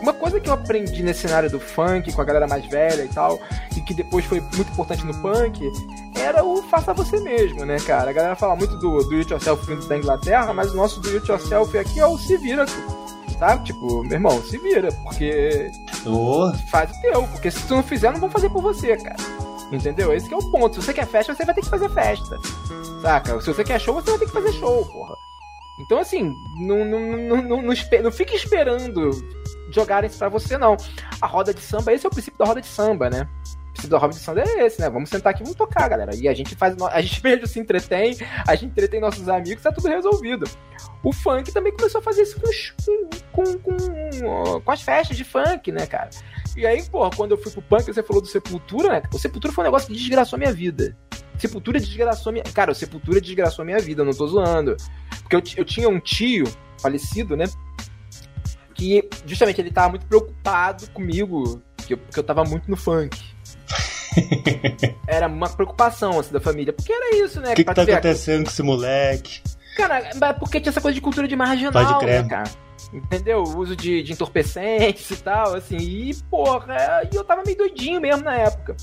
uma coisa que eu aprendi nesse cenário do funk, com a galera mais velha e tal, e que depois foi muito importante no punk, era o faça você mesmo, né, cara? A galera fala muito do, do it yourself da Inglaterra, mas o nosso do it yourself aqui é o se vira, sabe? Tipo, meu irmão, se vira, porque oh. faz o teu, porque se tu não fizer, não vão fazer por você, cara. Entendeu? Esse é o ponto. Se você quer festa, você vai ter que fazer festa. Saca? Se você quer show, você vai ter que fazer show, porra. Então, assim, não, não, não, não, não, não fique esperando jogarem isso pra você, não. A roda de samba, esse é o princípio da roda de samba, né? Princípio da roda de samba é esse, né? Vamos sentar aqui vamos tocar, galera. E a gente faz. A gente mesmo se entretém, a gente entretém nossos amigos, tá tudo resolvido. O funk também começou a fazer isso com, com, com, com as festas de funk, né, cara? E aí, pô, quando eu fui pro punk, você falou do Sepultura, né? O Sepultura foi um negócio que desgraçou a minha vida. Sepultura desgraçou a minha. Cara, o Sepultura desgraçou a minha vida, não tô zoando. Porque eu, eu tinha um tio falecido, né? Que justamente ele tava muito preocupado comigo, que eu, porque eu tava muito no funk. era uma preocupação assim da família, porque era isso, né? O que, que tá acontecendo com esse moleque? Cara, porque tinha essa coisa de cultura de marginal, né, cara? Entendeu? O uso de, de entorpecentes e tal, assim. E, porra, eu tava meio doidinho mesmo na época.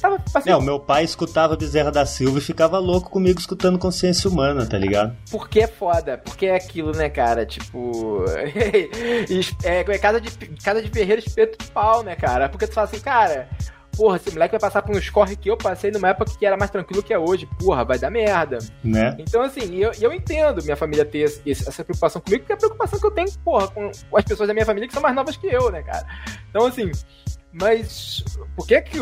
Tava, assim, é, o meu pai escutava Bezerra da Silva e ficava louco comigo escutando Consciência Humana, tá ligado? Porque é foda, porque é aquilo, né, cara? Tipo. é, é casa, de, casa de ferreiro espeto de pau, né, cara? Porque tu fala assim, cara. Porra, esse moleque vai passar por uns corre que eu passei numa época que era mais tranquilo que é hoje. Porra, vai dar merda. Né? Então, assim, eu, eu entendo minha família ter esse, essa preocupação comigo, porque é a preocupação que eu tenho, porra, com, com as pessoas da minha família que são mais novas que eu, né, cara? Então, assim, mas por que que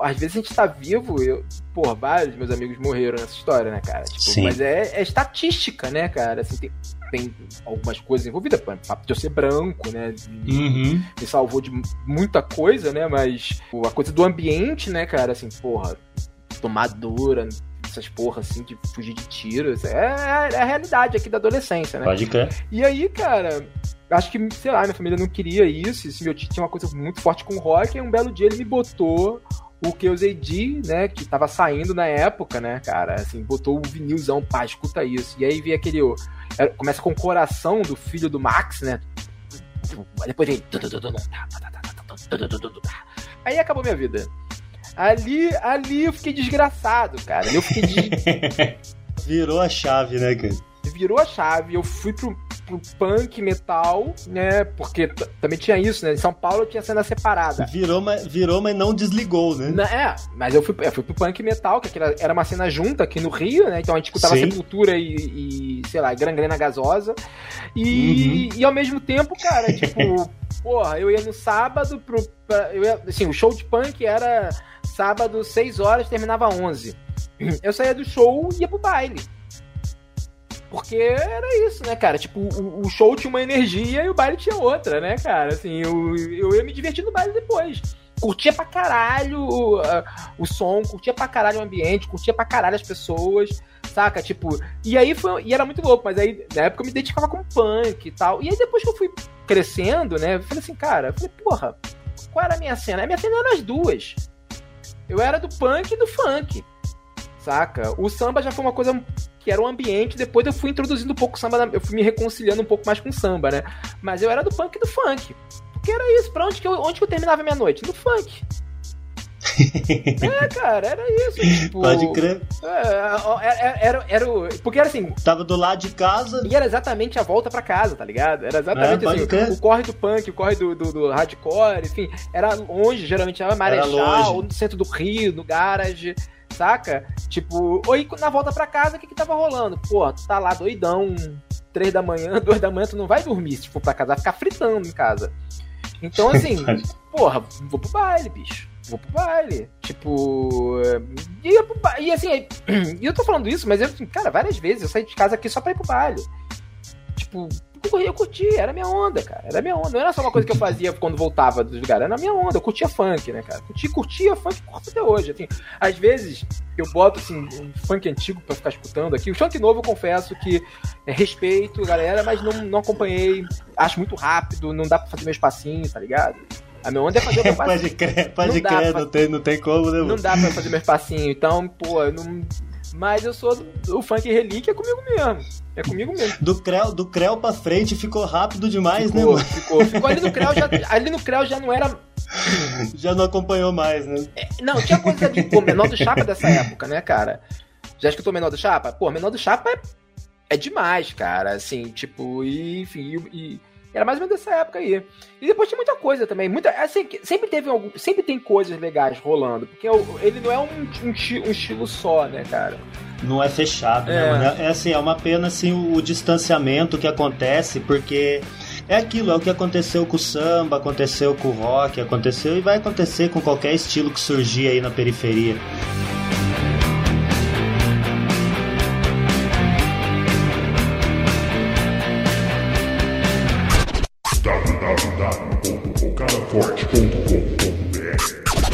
às vezes a gente tá vivo, eu, pô, vários meus amigos morreram nessa história, né, cara? Tipo, Sim. Mas é, é, estatística, né, cara? Assim, tem, tem algumas coisas envolvidas, o fato de eu ser branco, né? Uhum. Me salvou de muita coisa, né? Mas pô, a coisa do ambiente, né, cara? Assim, porra, tomadura, essas porra assim, de fugir de tiros. É, é, a realidade aqui da adolescência, né? Pode crer. E aí, cara, acho que, sei lá, minha família não queria isso. Assim, meu tio tinha uma coisa muito forte com rock. E um belo dia ele me botou o que eu D, né, que tava saindo na época, né, cara, assim, botou o vinilzão, pá, escuta isso. E aí vem aquele, começa com o coração do filho do Max, né, depois vem... Aí acabou minha vida. Ali, ali eu fiquei desgraçado, cara. Ali eu fiquei Virou a chave, né, cara? Virou a chave, eu fui pro, pro punk metal, né? Porque também tinha isso, né? Em São Paulo tinha cena separada. Virou, mas, virou, mas não desligou, né? Na, é, mas eu fui, eu fui pro punk metal, que era uma cena junta aqui no Rio, né? Então a gente escutava Sim. Sepultura e, e, sei lá, Gangrena Gasosa. E, uhum. e ao mesmo tempo, cara, tipo, porra, eu ia no sábado pro. Pra, eu ia, assim, o show de punk era sábado, 6 horas, terminava 11. Eu saía do show e ia pro baile. Porque era isso, né, cara? Tipo, o, o, show tinha uma energia e o baile tinha outra, né, cara? Assim, eu, eu ia me divertir no baile depois. Curtia pra caralho o, o som, curtia pra caralho o ambiente, curtia pra caralho as pessoas, saca? Tipo, e aí foi. E era muito louco, mas aí na época eu me identificava com punk e tal. E aí depois que eu fui crescendo, né, eu falei assim, cara, eu falei, porra, qual era a minha cena? A minha cena era as duas. Eu era do punk e do funk saca? O samba já foi uma coisa que era um ambiente, depois eu fui introduzindo um pouco o samba, eu fui me reconciliando um pouco mais com o samba, né? Mas eu era do punk e do funk. Porque era isso, pra onde que eu, onde que eu terminava minha noite? No funk. é, cara, era isso. Tipo, Pode crer. É, era, era, era, porque era assim. Tava do lado de casa. E era exatamente a volta para casa, tá ligado? Era exatamente é, assim. Crer. O corre do punk, o corre do, do, do, hardcore, enfim. Era longe, geralmente era Marechal, ou no centro do Rio, no garage saca? Tipo, ou na volta pra casa, o que que tava rolando? Pô, tu tá lá doidão, três da manhã, duas da manhã, tu não vai dormir se for pra casa, vai ficar fritando em casa. Então, assim, porra, vou pro baile, bicho. Vou pro baile. Tipo. Baile. E assim, e eu tô falando isso, mas eu, cara, várias vezes eu saí de casa aqui só pra ir pro baile. Tipo, eu curti, era minha onda, cara. Era minha onda. Não era só uma coisa que eu fazia quando voltava dos lugares, era minha onda. Eu curtia funk, né, cara? Curti, curtia funk curto até hoje. Assim, às vezes eu boto assim, um funk antigo pra ficar escutando aqui. O funk novo, eu confesso que é, respeito, galera, mas não, não acompanhei. Acho muito rápido, não dá pra fazer meu espacinho, tá ligado? A minha onda é fazer o meu passinho. pode crer, pode não crer, não, tem, não tem como, né? Não dá pra fazer meu espacinho. Então, pô, eu não mas eu sou o funk relíquia é comigo mesmo. É comigo mesmo. Do Creu, do Creu pra frente ficou rápido demais, ficou, né, mano? Ficou, ficou. Ali no Creu já, ali no Creu já não era. Já não acompanhou mais, né? É, não, tinha coisa de. Pô, menor do Chapa dessa época, né, cara? Já escutou menor do Chapa? Pô, menor do Chapa é, é demais, cara. Assim, tipo, e, enfim, e, era mais ou menos dessa época aí. E depois tinha muita coisa também. Muita, assim, sempre teve algum, sempre tem coisas legais rolando. Porque ele não é um, um, um estilo só, né, cara? Não é fechado, né, é. né, É assim, é uma pena assim o, o distanciamento que acontece, porque é aquilo, é o que aconteceu com o samba, aconteceu com o rock, aconteceu e vai acontecer com qualquer estilo que surgir aí na periferia.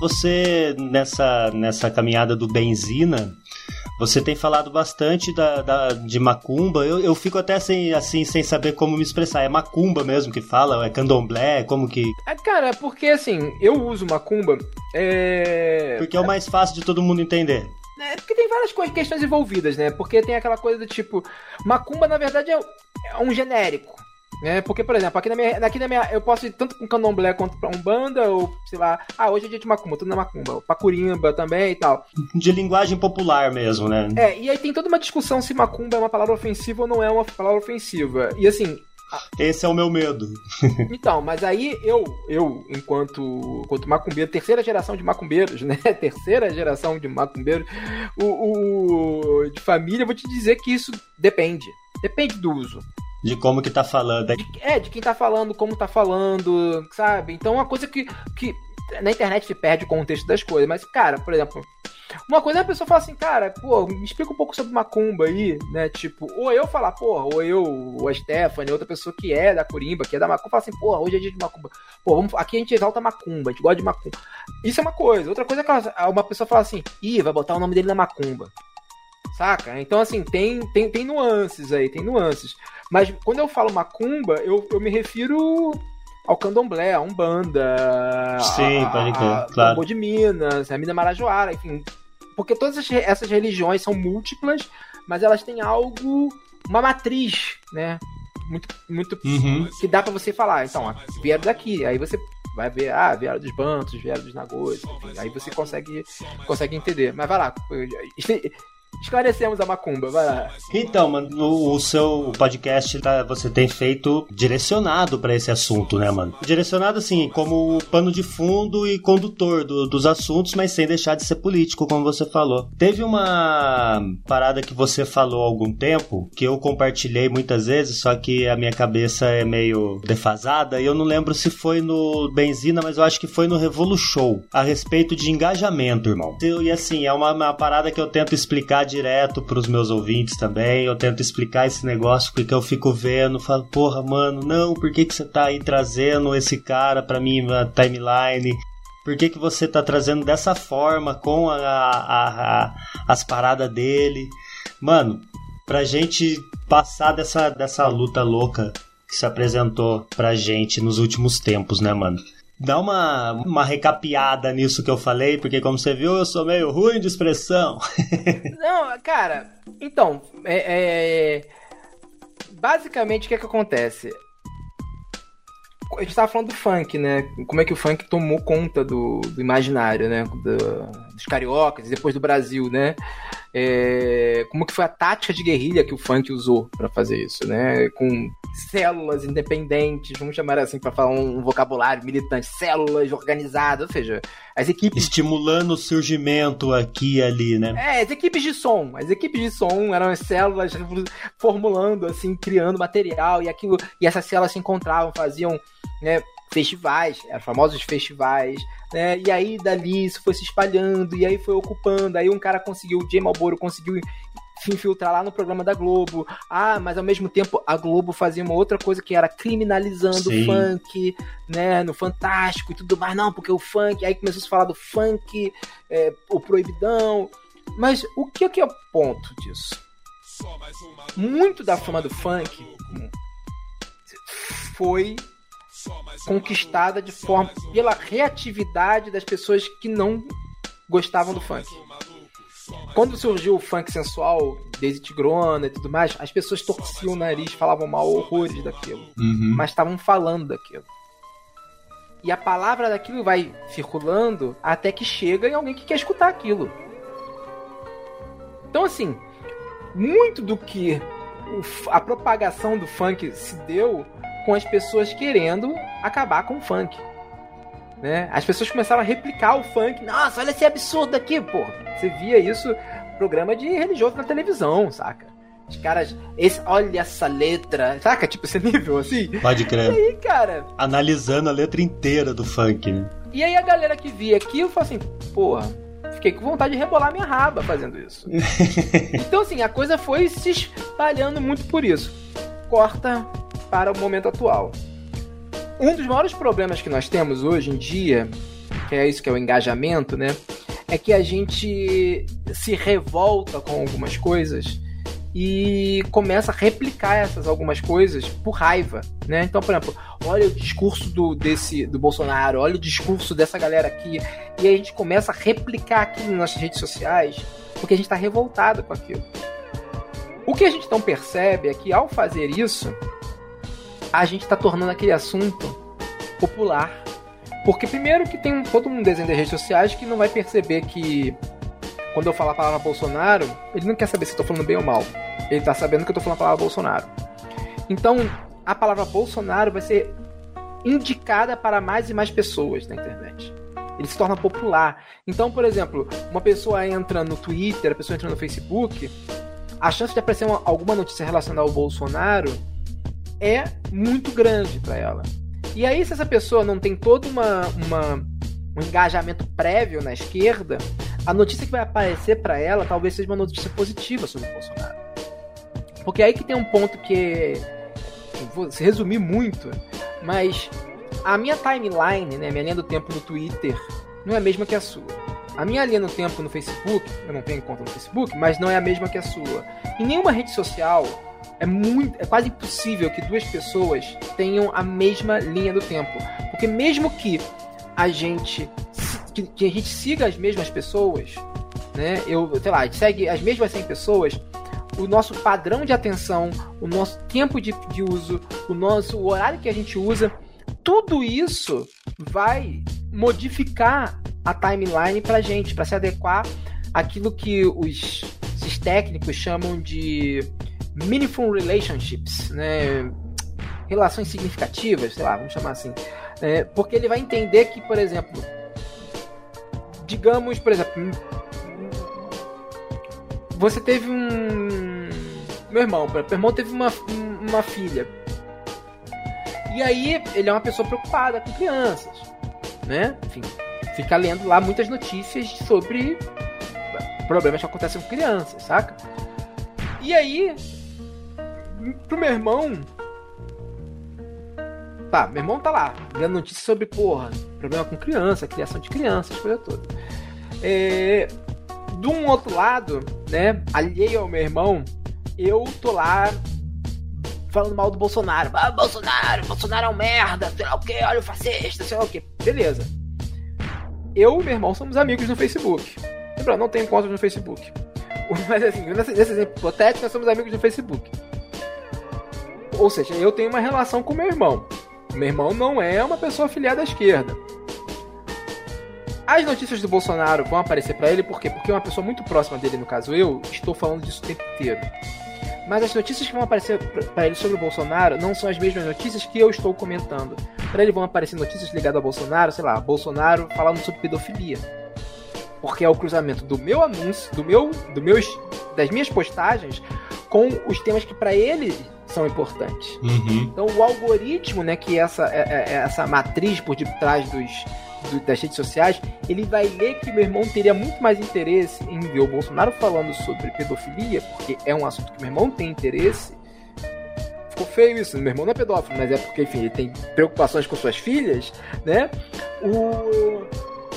Você, nessa, nessa caminhada do Benzina, você tem falado bastante da, da, de macumba. Eu, eu fico até sem, assim, sem saber como me expressar. É macumba mesmo que fala? É candomblé? Como que. É, cara, porque assim, eu uso macumba. É... Porque é o mais fácil de todo mundo entender. É porque tem várias coisas, questões envolvidas, né? Porque tem aquela coisa do tipo. Macumba, na verdade, é, é um genérico. É, porque, por exemplo, aqui na minha, aqui na minha. Eu posso ir tanto com candomblé quanto pra Umbanda, ou sei lá. Ah, hoje é dia de macumba, tudo na macumba. Pacurimba também e tal. De linguagem popular mesmo, né? É, e aí tem toda uma discussão se macumba é uma palavra ofensiva ou não é uma palavra ofensiva. E assim, esse é o meu medo. então, mas aí eu, eu enquanto, enquanto macumbeiro, terceira geração de macumbeiros, né? Terceira geração de macumbeiros, o, o, de família, vou te dizer que isso depende. Depende do uso. De como que tá falando. É, de quem tá falando, como tá falando, sabe? Então é uma coisa que, que na internet se perde o contexto das coisas. Mas, cara, por exemplo, Uma coisa é a pessoa falar assim, cara, pô, me explica um pouco sobre macumba aí, né? Tipo, ou eu falar, porra, ou eu, ou a Stephanie, outra pessoa que é da Corimba, que é da macumba, fala assim, porra, hoje é dia de macumba. Pô, vamos, aqui a gente exalta macumba, a gente gosta de macumba. Isso é uma coisa. Outra coisa é que uma pessoa fala assim, ih, vai botar o nome dele na macumba. Saca? Então, assim, tem, tem, tem nuances aí, tem nuances. Mas quando eu falo macumba, eu, eu me refiro ao candomblé, a umbanda, Sim, a, pode crer, a, claro. de Minas, a Minas Marajoara, enfim. Porque todas essas religiões são múltiplas, mas elas têm algo, uma matriz, né? Muito, muito uhum. que dá para você falar. Então, vieram daqui, aí você vai ver, ah, vieram dos Bantos, vieram dos Nagôs, enfim, aí você consegue, consegue entender. Mas vai lá, esclarecemos a macumba, vai lá. Então, mano, o, seu podcast tá, você tem feito direcionado para esse assunto, né, mano? Direcionado assim, como pano de fundo e condutor do, dos assuntos, mas sem deixar de ser político, como você falou. Teve uma parada que você falou há algum tempo, que eu compartilhei muitas vezes, só que a minha cabeça é meio defasada, e eu não lembro se foi no Benzina, mas eu acho que foi no Revolu Show, a respeito de engajamento, irmão. E assim, é uma, uma parada que eu tento explicar direto pros meus ouvintes também. Eu tento explicar esse negócio porque eu fico vendo, falo, porra, mano, não, por que, que você tá aí trazendo esse cara pra mim na timeline? Por que, que você tá trazendo dessa forma com a, a, a, as paradas dele? Mano, pra gente passar dessa, dessa luta louca que se apresentou pra gente nos últimos tempos, né, mano? Dá uma, uma recapeada nisso que eu falei, porque como você viu, eu sou meio ruim de expressão. Não, cara, então, é, é, basicamente o que é que acontece? A gente tava falando do funk, né? Como é que o funk tomou conta do, do imaginário, né? Do, dos cariocas depois do Brasil, né? É, como que foi a tática de guerrilha que o funk usou para fazer isso, né? Com células independentes, vamos chamar assim para falar um vocabulário militante, células organizadas, ou seja, as equipes estimulando o surgimento aqui e ali, né? É, as equipes de som, as equipes de som eram as células formulando assim, criando material e aquilo e essas células se encontravam, faziam, né, festivais, eram famosos festivais, né? E aí dali isso foi se espalhando, e aí foi ocupando, aí um cara conseguiu, o Jay Malboro conseguiu se infiltrar lá no programa da Globo. Ah, mas ao mesmo tempo a Globo fazia uma outra coisa que era criminalizando Sim. o funk, né? No Fantástico e tudo mais. Não, porque o funk. Aí começou a se falar do funk, é, o proibidão. Mas o que, que é o ponto disso? Muito da fama do funk foi conquistada de forma pela reatividade das pessoas que não gostavam do funk. Quando surgiu o funk sensual, Daisy Tigrona e tudo mais, as pessoas torciam o nariz, falavam mal horrores daquilo, uhum. mas estavam falando daquilo. E a palavra daquilo vai circulando até que chega em alguém que quer escutar aquilo. Então, assim, muito do que a propagação do funk se deu com as pessoas querendo acabar com o funk. Né? As pessoas começaram a replicar o funk. Nossa, olha esse absurdo aqui, pô. Você via isso programa de religioso na televisão, saca? Os caras, esse, olha essa letra, saca? Tipo, esse nível assim. Pode crer. E aí, cara. Analisando a letra inteira do funk, né? E aí a galera que via aquilo falou assim, porra, fiquei com vontade de rebolar minha raba fazendo isso. então, assim, a coisa foi se espalhando muito por isso. Corta para o momento atual. Um dos maiores problemas que nós temos hoje em dia, que é isso que é o engajamento, né? É que a gente se revolta com algumas coisas e começa a replicar essas algumas coisas por raiva, né? Então, por exemplo, olha o discurso do, desse, do Bolsonaro, olha o discurso dessa galera aqui, e a gente começa a replicar aquilo nas redes sociais porque a gente está revoltado com aquilo. O que a gente não percebe é que ao fazer isso, a gente está tornando aquele assunto popular. Porque primeiro que tem todo um desenho das redes sociais que não vai perceber que quando eu falar a palavra Bolsonaro, ele não quer saber se eu tô falando bem ou mal. Ele tá sabendo que eu tô falando a palavra Bolsonaro. Então, a palavra Bolsonaro vai ser indicada para mais e mais pessoas na internet. Ele se torna popular. Então, por exemplo, uma pessoa entra no Twitter, a pessoa entra no Facebook, a chance de aparecer uma, alguma notícia relacionada ao Bolsonaro é muito grande para ela. E aí, se essa pessoa não tem todo uma, uma, um engajamento prévio na esquerda, a notícia que vai aparecer para ela talvez seja uma notícia positiva sobre o Bolsonaro. Porque aí que tem um ponto que vou se resumir muito, mas a minha timeline, né, minha linha do tempo no Twitter não é a mesma que a sua. A minha linha no tempo no Facebook, eu não tenho conta no Facebook, mas não é a mesma que a sua. Em nenhuma rede social é muito, é quase impossível que duas pessoas tenham a mesma linha do tempo, porque mesmo que a gente que, que a gente siga as mesmas pessoas, né? Eu, sei lá, a gente segue as mesmas 100 pessoas, o nosso padrão de atenção, o nosso tempo de, de uso, o nosso o horário que a gente usa, tudo isso vai modificar a timeline pra gente, para se adequar àquilo que os, os técnicos chamam de meaningful relationships, né? Relações significativas, sei lá, vamos chamar assim. É, porque ele vai entender que, por exemplo, digamos, por exemplo, você teve um. Meu irmão, meu irmão teve uma, uma filha. E aí, ele é uma pessoa preocupada com crianças, né? Enfim, fica lendo lá muitas notícias sobre problemas que acontecem com crianças, saca? E aí, pro meu irmão. Tá, meu irmão tá lá, vendo notícias sobre, porra, problema com criança, criação de crianças, coisa toda. É, de um outro lado, né, alheio ao meu irmão, eu tô lá falando mal do Bolsonaro. Ah, Bolsonaro, Bolsonaro é um merda, sei lá o que, olha o fascista, sei lá o que. Beleza. Eu e meu irmão somos amigos no Facebook. Lembrando, não tenho conta no Facebook. Mas assim, nesse, nesse exemplo hipotético, nós somos amigos no Facebook. Ou seja, eu tenho uma relação com meu irmão. Meu irmão não é uma pessoa afiliada à esquerda. As notícias do Bolsonaro vão aparecer para ele por quê? Porque uma pessoa muito próxima dele, no caso eu, estou falando disso o tempo inteiro. Mas as notícias que vão aparecer para ele sobre o Bolsonaro não são as mesmas notícias que eu estou comentando. Para ele vão aparecer notícias ligadas ao Bolsonaro, sei lá, Bolsonaro falando sobre pedofilia. Porque é o cruzamento do meu anúncio, do meu, do meus, das minhas postagens com os temas que para ele são importantes. Uhum. Então o algoritmo, né, que é essa, é, é, é essa matriz por detrás dos, do, das redes sociais, ele vai ler que meu irmão teria muito mais interesse em ver o Bolsonaro falando sobre pedofilia, porque é um assunto que meu irmão tem interesse. Ficou feio isso, meu irmão não é pedófilo, mas é porque, enfim, ele tem preocupações com suas filhas, né? O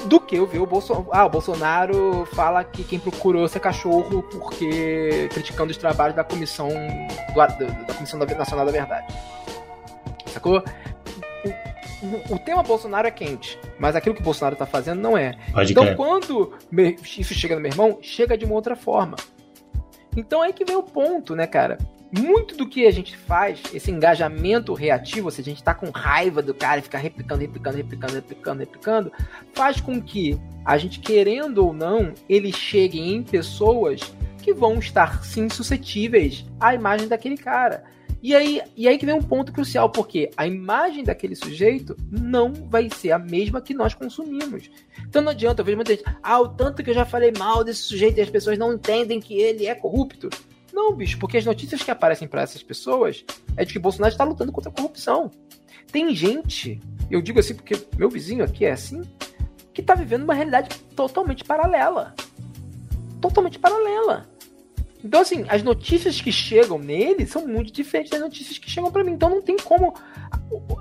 do que eu ver o Bolsonaro. Ah, o Bolsonaro fala que quem procurou ser cachorro porque criticando os trabalhos da comissão do, da, da Comissão Nacional da Verdade. Sacou? O, o, tema Bolsonaro é quente, mas aquilo que o Bolsonaro tá fazendo não é. Pode então, crer. quando isso chega no meu irmão, chega de uma outra forma. Então é aí que vem o ponto, né, cara? muito do que a gente faz, esse engajamento reativo, se a gente tá com raiva do cara e fica replicando, replicando, replicando, replicando, replicando, faz com que a gente, querendo ou não, ele chegue em pessoas que vão estar sim suscetíveis à imagem daquele cara. E aí, e aí que vem um ponto crucial, porque a imagem daquele sujeito não vai ser a mesma que nós consumimos. Então não adianta, eu vejo muita gente, ah, o tanto que eu já falei mal desse sujeito e as pessoas não entendem que ele é corrupto. Não, bicho, porque as notícias que aparecem para essas pessoas é de que Bolsonaro está lutando contra a corrupção. Tem gente, eu digo assim porque meu vizinho aqui é assim, que está vivendo uma realidade totalmente paralela. Totalmente paralela. Então, assim, as notícias que chegam nele são muito diferentes das notícias que chegam para mim. Então, não tem como.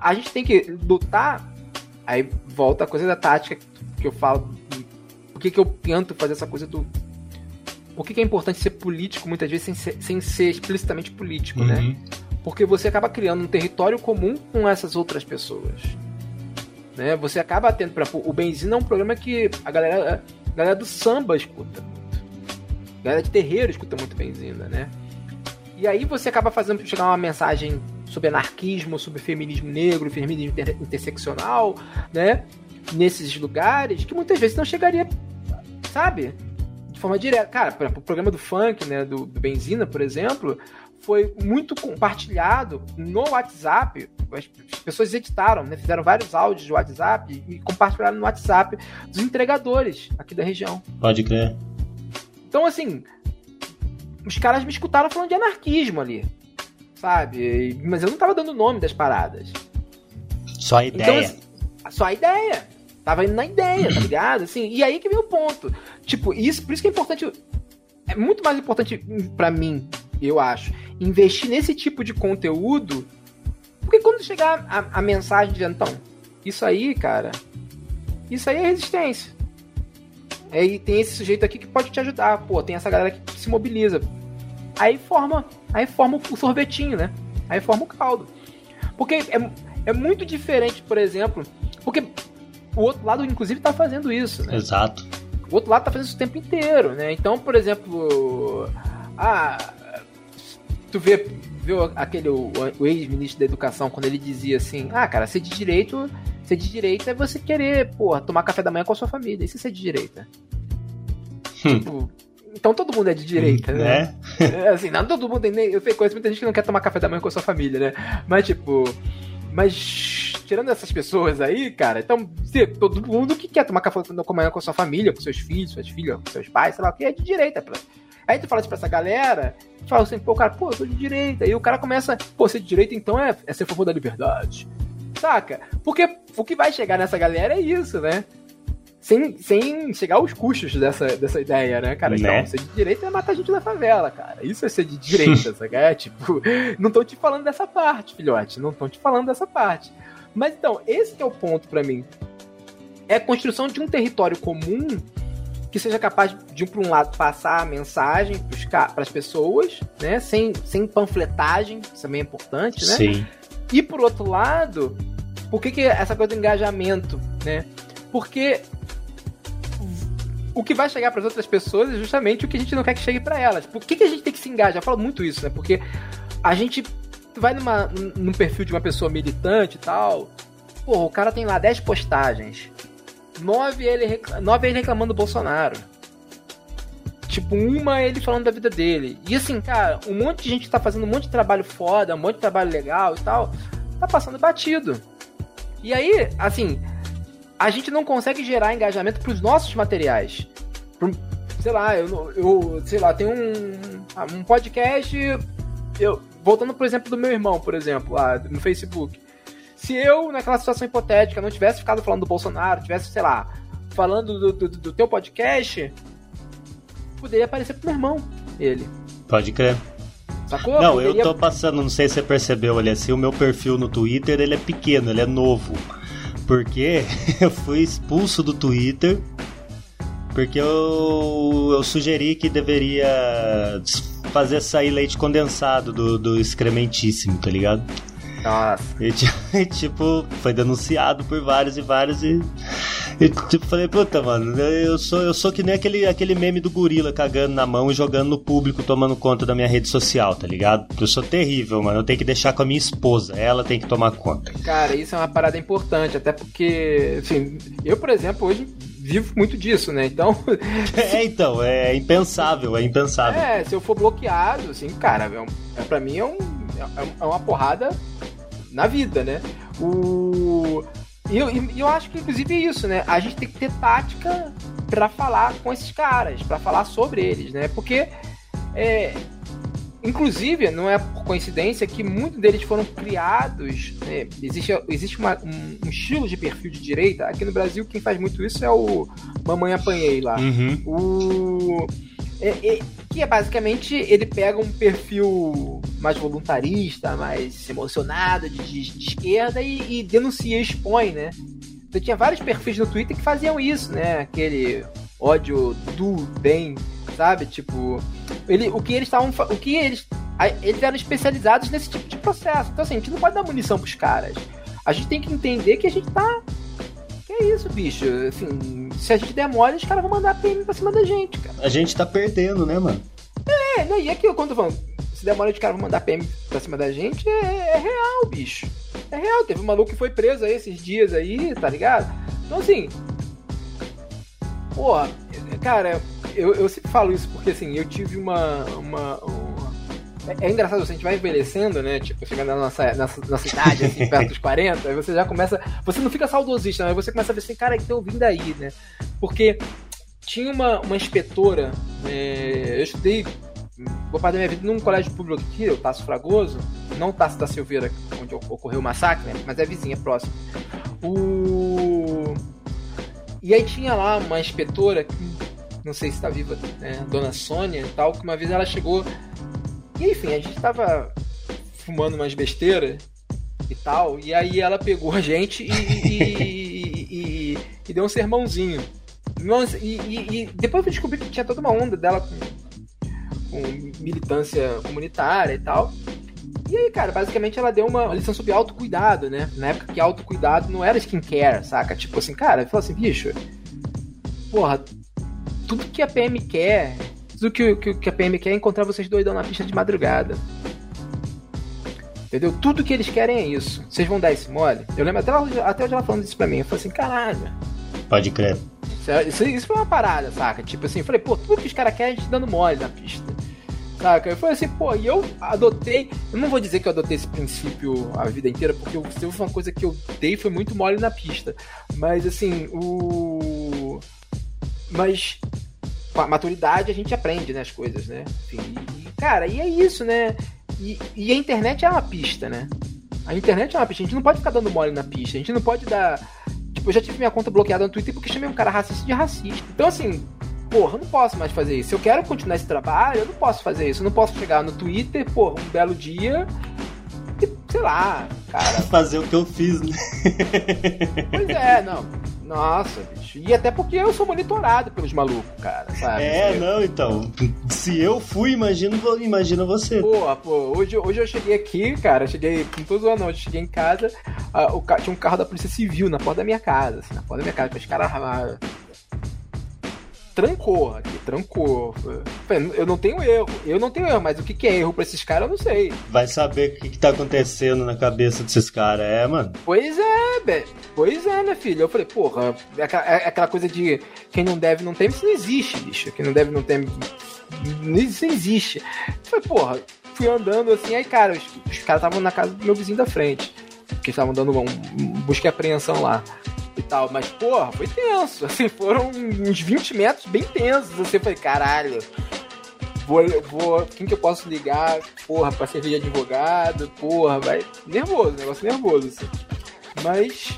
A gente tem que lutar. Aí volta a coisa da tática que eu falo. Por que, que eu tento fazer essa coisa do por que, que é importante ser político muitas vezes sem ser, sem ser explicitamente político, né? Uhum. né? Porque você acaba criando um território comum com essas outras pessoas. Né? Você acaba tendo, por exemplo, o Benzina é um programa que a galera, a galera do samba escuta galera de terreiro escuta muito Benzina, né? E aí você acaba fazendo chegar uma mensagem sobre anarquismo, sobre feminismo negro, feminismo inter interseccional, né? Nesses lugares que muitas vezes não chegaria, sabe? forma direta. Cara, o programa do funk, né, do, do Benzina, por exemplo, foi muito compartilhado no WhatsApp. As pessoas editaram, né, fizeram vários áudios de WhatsApp e compartilharam no WhatsApp dos entregadores aqui da região. Pode crer. Então, assim, os caras me escutaram falando de anarquismo ali, sabe? Mas eu não tava dando o nome das paradas. Só a Então, ideia. assim, só a ideia. Tava indo na ideia, tá ligado? Assim, e aí que vem o ponto. Tipo, isso, por isso que é importante. É muito mais importante para mim, eu acho, investir nesse tipo de conteúdo. Porque quando chegar a, a mensagem de então, isso aí, cara, isso aí é resistência. Aí tem esse sujeito aqui que pode te ajudar. Pô, tem essa galera que se mobiliza. Aí forma, aí forma o sorvetinho, né? Aí forma o caldo. Porque é, é muito diferente, por exemplo, porque o outro lado, inclusive, tá fazendo isso, né? Exato. O outro lado tá fazendo isso o tempo inteiro, né? Então, por exemplo, ah, tu vê, vê aquele o, o ex-ministro da educação quando ele dizia assim: "Ah, cara, ser de direito, ser de direita é você querer, porra, tomar café da manhã com a sua família. Isso é ser de direita." Hum. Tipo, então todo mundo é de direita, né? É? é assim, não todo mundo tem. Eu sei conheço muita gente que não quer tomar café da manhã com a sua família, né? Mas, tipo. Mas, tirando essas pessoas aí, cara, então, todo mundo que quer tomar café da manhã com a sua família, com seus filhos, suas filhas, com seus pais, sei lá o que, é de direita. Aí tu fala isso pra essa galera, tu fala assim, pô, cara, pô, eu sou de direita. E o cara começa, pô, ser de direita então é, é ser a favor da liberdade. Saca? Porque o que vai chegar nessa galera é isso, né? sem, sem chegar aos custos dessa, dessa ideia, né, cara? Então, né? ser de direita é matar gente da favela, cara. Isso é ser de direita, sabe? É, tipo, não tô te falando dessa parte, filhote. Não tô te falando dessa parte. Mas então, esse é o ponto para mim. É a construção de um território comum que seja capaz de, por um lado, passar a mensagem para as pessoas, né? Sem, sem panfletagem, isso também é importante, né? Sim. E por outro lado, por que, que essa coisa do engajamento, né? Porque o que vai chegar para as outras pessoas é justamente o que a gente não quer que chegue para elas. Por que, que a gente tem que se engajar? Eu falo muito isso, né? Porque a gente vai numa, num perfil de uma pessoa militante e tal. Pô, o cara tem lá 10 postagens. 9 ele. 9 ele reclamando do Bolsonaro. Tipo, uma ele falando da vida dele. E assim, cara, um monte de gente tá fazendo um monte de trabalho foda, um monte de trabalho legal e tal, tá passando batido. E aí, assim, a gente não consegue gerar engajamento para os nossos materiais. Pro, sei lá, eu, eu sei lá, tem um, um podcast. Eu, voltando pro exemplo do meu irmão, por exemplo, lá no Facebook. Se eu, naquela situação hipotética, não tivesse ficado falando do Bolsonaro, tivesse, sei lá, falando do, do, do teu podcast, poderia aparecer pro meu irmão, ele. Pode crer. Sacou? Não, poderia... eu tô passando, não sei se você percebeu ali assim, o meu perfil no Twitter, ele é pequeno, ele é novo porque eu fui expulso do Twitter porque eu, eu sugeri que deveria fazer sair leite condensado do, do excrementíssimo, tá ligado? Nossa. E, tipo, foi denunciado por vários e vários e. E tipo, falei, puta, mano, eu sou, eu sou que nem aquele, aquele meme do gorila cagando na mão e jogando no público, tomando conta da minha rede social, tá ligado? Eu sou terrível, mano. Eu tenho que deixar com a minha esposa, ela tem que tomar conta. Cara, isso é uma parada importante, até porque, assim, eu, por exemplo, hoje vivo muito disso, né? Então. é, então, é impensável, é impensável. É, se eu for bloqueado, assim, cara, é, é pra mim é, um, é, é uma porrada na vida, né? O. E eu, eu acho que, inclusive, é isso, né? A gente tem que ter tática para falar com esses caras, para falar sobre eles, né? Porque, é, inclusive, não é por coincidência que muitos deles foram criados. Né? Existe, existe uma, um, um, estilo de perfil de direita. Aqui no Brasil, quem faz muito isso é o Mamãe Apanhei lá. Uhum. O é, é, que é basicamente ele pega um perfil mais voluntarista, mais emocionado, de, de, esquerda e, e, denuncia, expõe, né? Então tinha vários perfis no Twitter que faziam isso, né? Aquele ódio do bem, sabe? Tipo, ele, o que eles estavam, o que eles, eles eram especializados nesse tipo de processo. Então assim, a gente não pode dar munição pros caras. A gente tem que entender que a gente tá que é isso, bicho? Assim, se a gente der mole, os caras vão mandar PM pra cima da gente, cara. A gente tá perdendo, né, mano? É, né? E quando eu tô falando, se der mole, os caras vão mandar PM pra cima da gente, é, é real, bicho. É real. Teve um maluco que foi preso aí esses dias aí, tá ligado? Então, assim. Porra, cara, eu, eu sempre falo isso porque, assim, eu tive uma, uma, é, engraçado, assim, a gente vai envelhecendo, né? Tipo, chegando na nossa, nossa, nossa idade, assim, perto dos 40, aí você já começa. Você não fica saudosista, mas você começa a ver assim, cara, que tem ouvindo aí, né? Porque tinha uma, uma inspetora, é, eu estudei boa parte da minha vida num colégio público aqui, o Tasso Fragoso, não Tasso da Silveira, onde ocorreu o massacre, né? Mas é vizinha, próximo. O E aí tinha lá uma inspetora, que não sei se tá viva, né? Dona Sônia e tal, que uma vez ela chegou. E enfim, a gente tava fumando umas besteiras e tal. E aí ela pegou a gente e, e, e, e deu um sermãozinho. Nossa, e, depois eu descobri que tinha toda uma onda dela com, com militância comunitária e tal. E aí, cara, basicamente ela deu uma lição sobre autocuidado, né? Na época que autocuidado não era skincare, saca? Tipo assim, cara, falou assim, bicho, porra, tudo que a PM quer, tudo que, que, que a PM quer é encontrar vocês doidão na pista de madrugada. Entendeu? Tudo que eles querem é isso. Vocês vão dar esse mole? Eu lembro até, até hoje ela falando isso pra mim. Eu falei assim, caralho. Pode crer. Isso, isso, foi uma parada, saca? Tipo assim, eu falei, pô, tudo que os caras querem é a gente dando mole na pista. Saca? Eu falei assim, pô, e eu adotei. Eu não vou dizer que eu adotei esse princípio a vida inteira, porque eu, se foi uma coisa que eu dei foi muito mole na pista. Mas assim, o. Mas com a maturidade a gente aprende, né, as coisas, né? Enfim, e, cara, e é isso, né? E, e, a internet é uma pista, né? A internet é uma pista. A gente não pode ficar dando mole na pista. A gente não pode dar. Tipo, eu já tive minha conta bloqueada no Twitter porque chamei um cara racista de racista. Então, assim, porra, eu não posso mais fazer isso. Se eu quero continuar esse trabalho, eu não posso fazer isso. Eu não posso chegar no Twitter, porra, um belo dia e, sei lá, cara. Fazer o que eu fiz, né? Pois é, não. Nossa, bicho. E até porque eu sou monitorado pelos malucos, cara, sabe? É, não, então. Se eu fui, imagino, imagina você. Pô, pô, hoje, hoje eu cheguei aqui, cara, cheguei, com todo ano, hoje cheguei em casa, uh, o, tinha um carro da Polícia Civil na porta da minha casa, assim, na porta da minha casa, os caras trancou aqui, trancou. Eu não tenho erro, eu não tenho erro, mas o que, que é erro pra esses caras eu não sei. Vai saber o que, que tá acontecendo na cabeça desses caras, é, mano? Pois é, be... pois é, né, filho? Eu falei, porra, é aquela, é aquela coisa de quem não deve não tem, isso não existe, bicho. Quem não deve não tem. Isso não existe. Eu falei, porra, fui andando assim, aí, cara, os, os caras estavam na casa do meu vizinho da frente. Que estavam dando um, um busca e apreensão lá e tal. Mas, porra, foi tenso. Assim, foram uns 20 metros bem tensos. Você foi, caralho. Vou, vou, quem que eu posso ligar? Porra, pra servir de advogado, porra, vai. Nervoso, negócio nervoso, assim. Mas.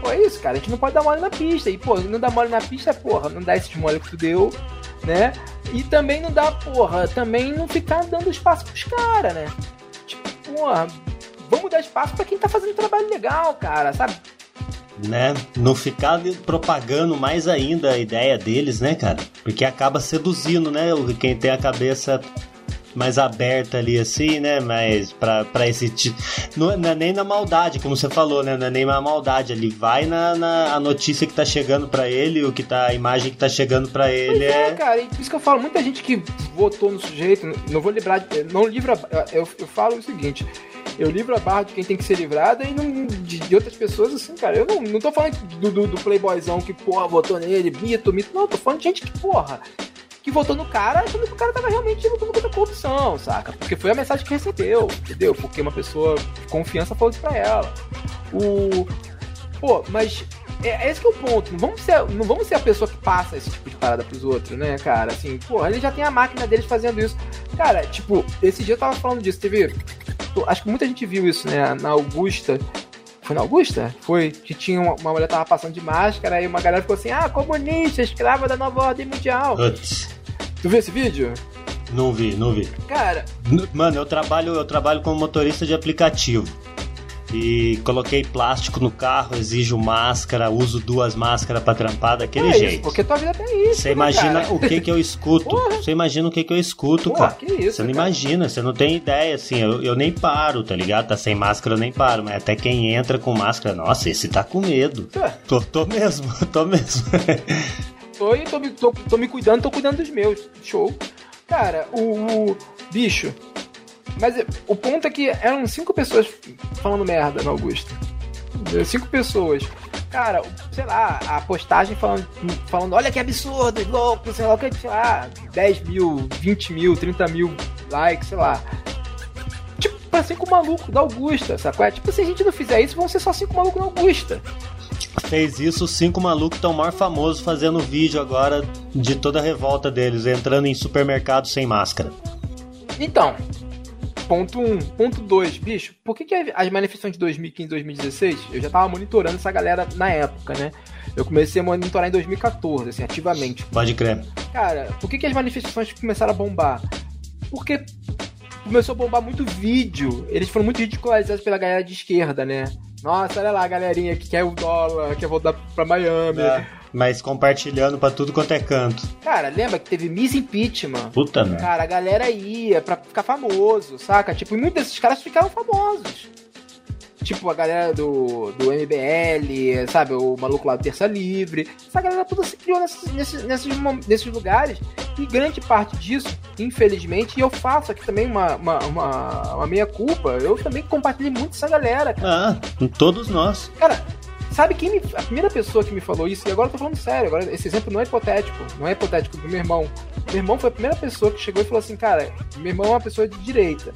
Pô, é isso, cara. A gente não pode dar mole na pista. E, pô, não dá mole na pista, porra, não dá esses mole que tu deu, né? E também não dá, porra, também não ficar dando espaço pros caras, né? Tipo, porra, vamos dar espaço para quem tá fazendo trabalho legal, cara, sabe? Né? Não ficar propagando mais ainda a ideia deles, né, cara? Porque acaba seduzindo, né? Quem tem a cabeça mais aberta ali assim, né? Mas pra, pra esse tipo. Não, não, é nem na maldade, como você falou, né? Não é nem na maldade. Ele vai na, na a notícia que tá chegando para ele, o que tá, a imagem que tá chegando para ele é... é. cara, e por isso que eu falo, muita gente que votou no sujeito, não vou lembrar, não livra. Eu, eu falo o seguinte eu livro a barra de quem tem que ser livrada e não, de, de, outras pessoas, assim, cara. Eu não, não tô falando do, do, playboyzão que, porra, votou nele, mito, mito. Não, tô falando de gente que, porra, que votou no cara achando que o cara tava realmente lutando contra a corrupção, saca? Porque foi a mensagem que recebeu, entendeu? Porque uma pessoa de confiança falou isso pra ela. O. Pô, mas é, esse que é o ponto. Não vamos, ser, não vamos ser a pessoa que passa esse tipo de parada pros outros, né, cara? Assim, pô, ele já tem a máquina deles fazendo isso. Cara, tipo, esse dia eu tava falando disso, teve acho que muita gente viu isso, né? Na Augusta. Foi na Augusta? Foi. Que tinha uma, uma mulher tava passando de máscara, aí uma galera ficou assim: ah, comunista, escrava da nova ordem mundial. Putz. Tu viu esse vídeo? Não vi, não vi. Cara. Mano, eu trabalho, eu trabalho como motorista de aplicativo e coloquei plástico no carro, exijo máscara, uso duas máscaras para trampar daquele é jeito. Isso, porque tua vida tem isso. Você né, imagina cara? o que que eu escuto? Você imagina o que que eu escuto, Porra, cara? Que isso, você não cara? imagina, você não tem ideia, assim, eu, eu nem paro, tá ligado? Tá sem máscara, eu nem paro, mas até quem entra com máscara, nossa, esse tá com medo. É. Tô, tô mesmo, tô mesmo. tô, tô, tô, tô me cuidando, tô cuidando dos meus. Show. Cara, o, o bicho, mas o ponto é que eram cinco pessoas falando merda no Augusto. Cinco pessoas. Cara, sei lá, a postagem falando, falando olha que absurdo, louco, sei lá que, sei lá, 10 mil, 20 mil, 30 mil likes, sei lá. Tipo, pra cinco malucos da Augusta, sacou? É, tipo, se a gente não fizer isso, vão ser só cinco malucos da Augusta. Fez isso, cinco malucos estão mais famosos fazendo vídeo agora de toda a revolta deles, entrando em supermercado sem máscara. Então, Ponto 1. Um. Ponto 2. Bicho, por que, que as manifestações de 2015 e 2016, eu já tava monitorando essa galera na época, né? Eu comecei a monitorar em 2014, assim, ativamente. Pode crer. Cara, por que, que as manifestações começaram a bombar? Porque começou a bombar muito vídeo. Eles foram muito ridicularizados pela galera de esquerda, né? Nossa, olha lá a galerinha que quer o dólar, quer voltar pra Miami. É, mas compartilhando pra tudo quanto é canto. Cara, lembra que teve Miss Impeachment? Puta merda. Cara, a galera ia pra ficar famoso, saca? Tipo, e muitos desses caras ficaram famosos. Tipo, a galera do, do MBL, sabe? O maluco lá do Terça Livre. Essa galera toda se criou nesses, nesses, nesses, lugares. E grande parte disso, infelizmente, e eu faço aqui também uma, uma, uma, uma meia-culpa. Eu também compartilhei muito essa galera. Ah, todos nós. Cara, sabe quem me. A primeira pessoa que me falou isso, e agora eu tô falando sério, agora esse exemplo não é hipotético, não é hipotético do meu irmão. Meu irmão foi a primeira pessoa que chegou e falou assim, cara, meu irmão é uma pessoa de direita.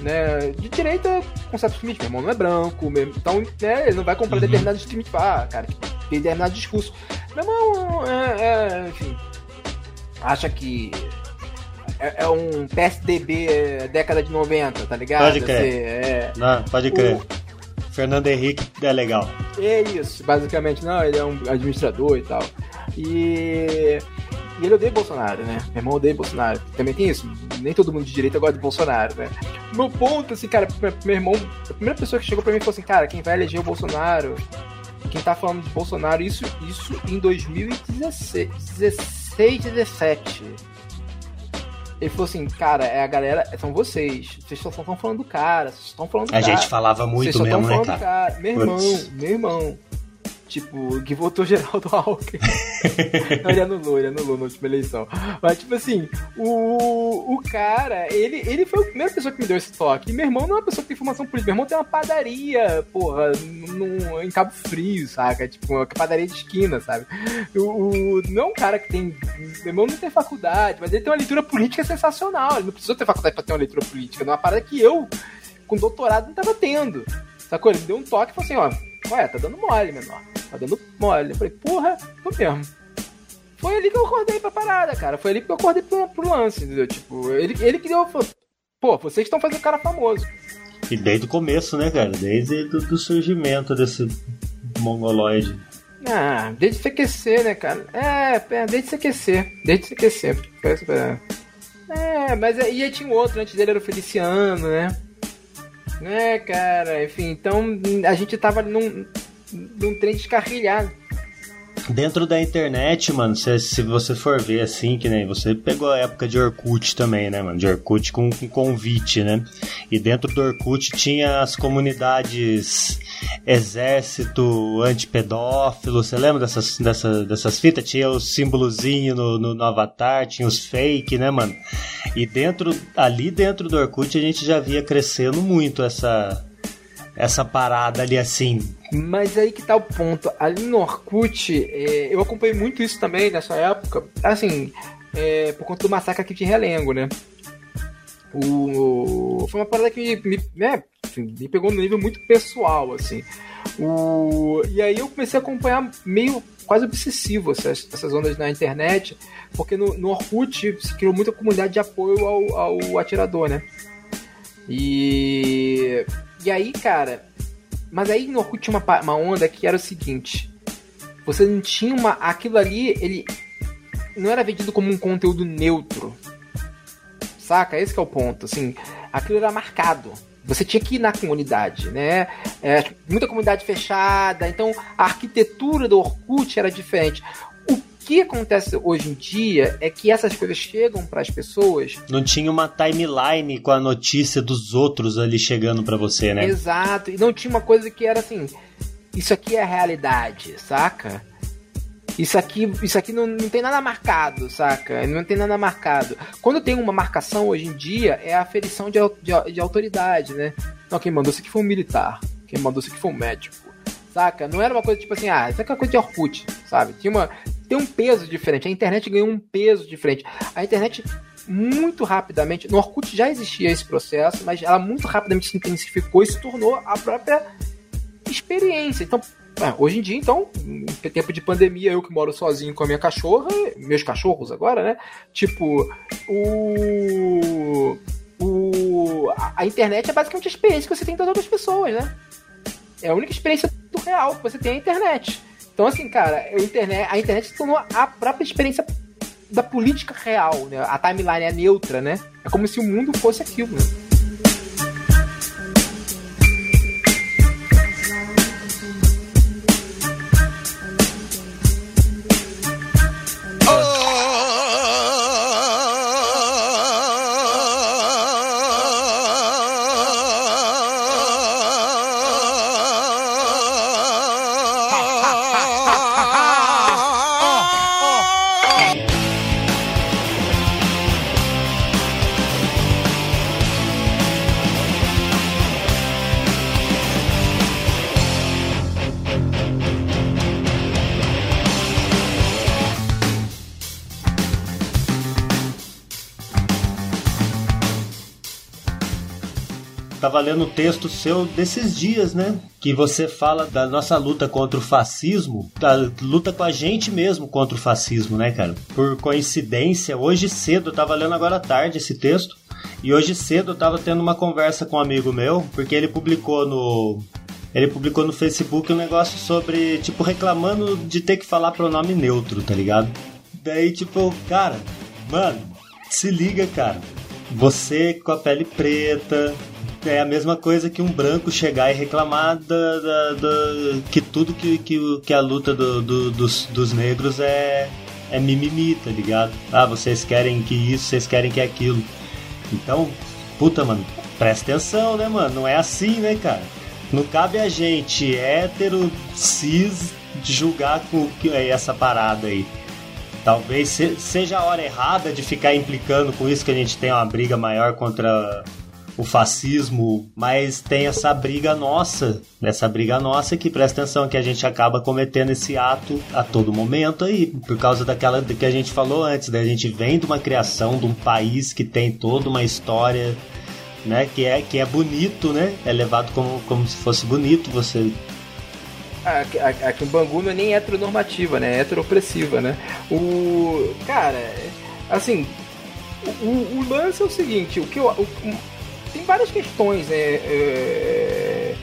Né? De direita com certos limites, meu irmão não é branco, meu- então né, ele não vai comprar Uhum. determinados limites. Ah, cara, que tem determinado discurso. Meu irmão, é, é, enfim, acha que é, é um PSDB é, década de 90, tá ligado? Pode crer. Assim, é, Não, pode crer. O- Fernando Henrique é legal. É isso, basicamente. Não, ele é um administrador e tal. E, e ele odeia Bolsonaro, né? Meu irmão odeia Bolsonaro. Também tem isso. Nem todo mundo de direita gosta de Bolsonaro, né? Meu ponto, assim, cara, meu irmão, a primeira pessoa que chegou pra mim falou assim, cara, quem vai eleger o Bolsonaro, quem tá falando de Bolsonaro, isso, isso em 2016, 16, 17. Ele falou assim, cara, é a galera, são vocês. Vocês só estão falando do cara, vocês estão falando do A cara. gente falava muito mesmo, né, cara? cara? Meu irmão, Putz. meu irmão. Tipo, que votou Geraldo Alckmin. Não, ele anulou, ele anulou na última eleição. Mas, tipo assim, o, o cara, ele, ele foi a primeira pessoa que me deu esse toque. E meu irmão não é uma pessoa que tem formação política. Meu irmão tem uma padaria, porra, num, em Cabo Frio, saca? Tipo, uma padaria de esquina, sabe? O, o- não é um cara que tem. Meu irmão não tem faculdade, mas ele tem uma leitura política sensacional. Ele não precisou ter faculdade pra ter uma leitura política. É uma parada que eu, com doutorado, não tava tendo. Sacou? Ele deu um toque e falou assim: ó, ué, tá dando mole, menor. Tá dando mole. Eu falei, porra, tô mesmo. Foi ali que eu acordei pra parada, cara. Foi ali que eu acordei pro, pro lance, entendeu? Tipo, ele, ele que deu. Pô, vocês estão fazendo cara famoso. E desde o começo, né, cara? Desde do, do surgimento desse mongoloide. Ah, desde CQC, né, cara? É, é, desde CQC. Desde CQC. Parece- É, É, mas aí aí tinha um outro, antes dele era o Feliciano, né? É, cara, enfim, então a gente tava num, num trem descarrilhado. Dentro da internet, mano, se, se você for ver assim, que nem você pegou a época de Orkut também, né, mano? De Orkut com, com convite, né? E dentro do Orkut tinha as comunidades exército antipedófilo, você lembra dessas, dessa, dessas fitas? Tinha o símbolozinho no, no, no avatar, tinha os fake, né, mano? E dentro, ali dentro do Orkut a gente já via crescendo muito essa, essa parada ali assim. Mas aí que tá o ponto. Ali no Orkut, é, eu acompanhei muito isso também nessa época. Assim, é, por conta do massacre aqui de Relengo, né? O, foi uma parada que me, né, assim, me pegou no nível muito pessoal, assim. O, e aí eu comecei a acompanhar meio quase obsessivo essas, essas ondas na internet, porque no, no Orkut se criou muita comunidade de apoio ao, ao atirador, né? E, e aí, cara, mas aí no Orkut tinha uma, uma onda que era o seguinte: você não tinha uma. Aquilo ali, ele não era vendido como um conteúdo neutro. Saca? Esse é o ponto. Assim, aquilo era marcado. Você tinha que ir na comunidade, né? É, muita comunidade fechada, então a arquitetura do Orkut era diferente. O que acontece hoje em dia é que essas coisas chegam para as pessoas Não tinha uma timeline com a notícia dos outros ali chegando pra você, né? Exato. E não tinha uma coisa que era assim. Isso aqui é a realidade, saca? Isso aqui, isso aqui não, não tem nada marcado, saca? Não tem nada marcado. Quando tem uma marcação hoje em dia, é a aferição de, de, de autoridade, né? Não, quem mandou isso aqui foi um militar. Quem mandou isso aqui foi um médico. Saca? Não era uma coisa tipo assim, ah, isso aqui é uma coisa de Orkut, sabe? Tinha uma, tem um peso diferente. A internet ganhou um peso diferente. A internet muito rapidamente, no Orkut já existia esse processo, mas ela muito rapidamente se intensificou e se tornou a própria experiência. Então, é, hoje em dia, então, em tempo de pandemia, eu que moro sozinho com a minha cachorra, meus cachorros agora, né? Tipo, o. o a- internet é basicamente a experiência que você tem das outras pessoas, né? É a única experiência do real que você tem é a internet. Então, assim, cara, a internet, a internet se tornou a própria experiência da política real, né? A timeline é neutra, né? É como se o mundo fosse aquilo, né? Lendo um texto seu desses dias, né? Que você fala da nossa luta contra o fascismo, da luta com a gente mesmo contra o fascismo, né, cara? Por coincidência, hoje cedo, eu tava lendo agora à tarde esse texto, e hoje cedo eu tava tendo uma conversa com um amigo meu, porque ele publicou no. Ele publicou no Facebook um negócio sobre, tipo, reclamando de ter que falar pronome neutro, tá ligado? Daí, tipo, cara, mano, se liga, cara. Você com a pele preta, é a mesma coisa que um branco chegar e reclamar da, da, da que tudo que, que, que a luta do, do, dos, dos negros é, é mimimi, tá ligado? Ah, vocês querem que isso, vocês querem que aquilo. Então, puta, mano, presta atenção, né, mano? Não é assim, né, cara? Não cabe a gente, hétero, cis, julgar com essa parada aí. Talvez seja a hora errada de ficar implicando com isso que a gente tem uma briga maior contra o fascismo, mas tem essa briga nossa, essa briga nossa que presta atenção que a gente acaba cometendo esse ato a todo momento aí, por causa daquela que a gente falou antes, da né? a gente vem de uma criação de um país que tem toda uma história, né, que é que é bonito, né? É levado como, como se fosse bonito você aqui em Bangu não é nem heteronormativa, né? É heteropressiva, né? O. Cara, assim. O, o, lance é o seguinte: o que eu, o, tem várias questões né, é,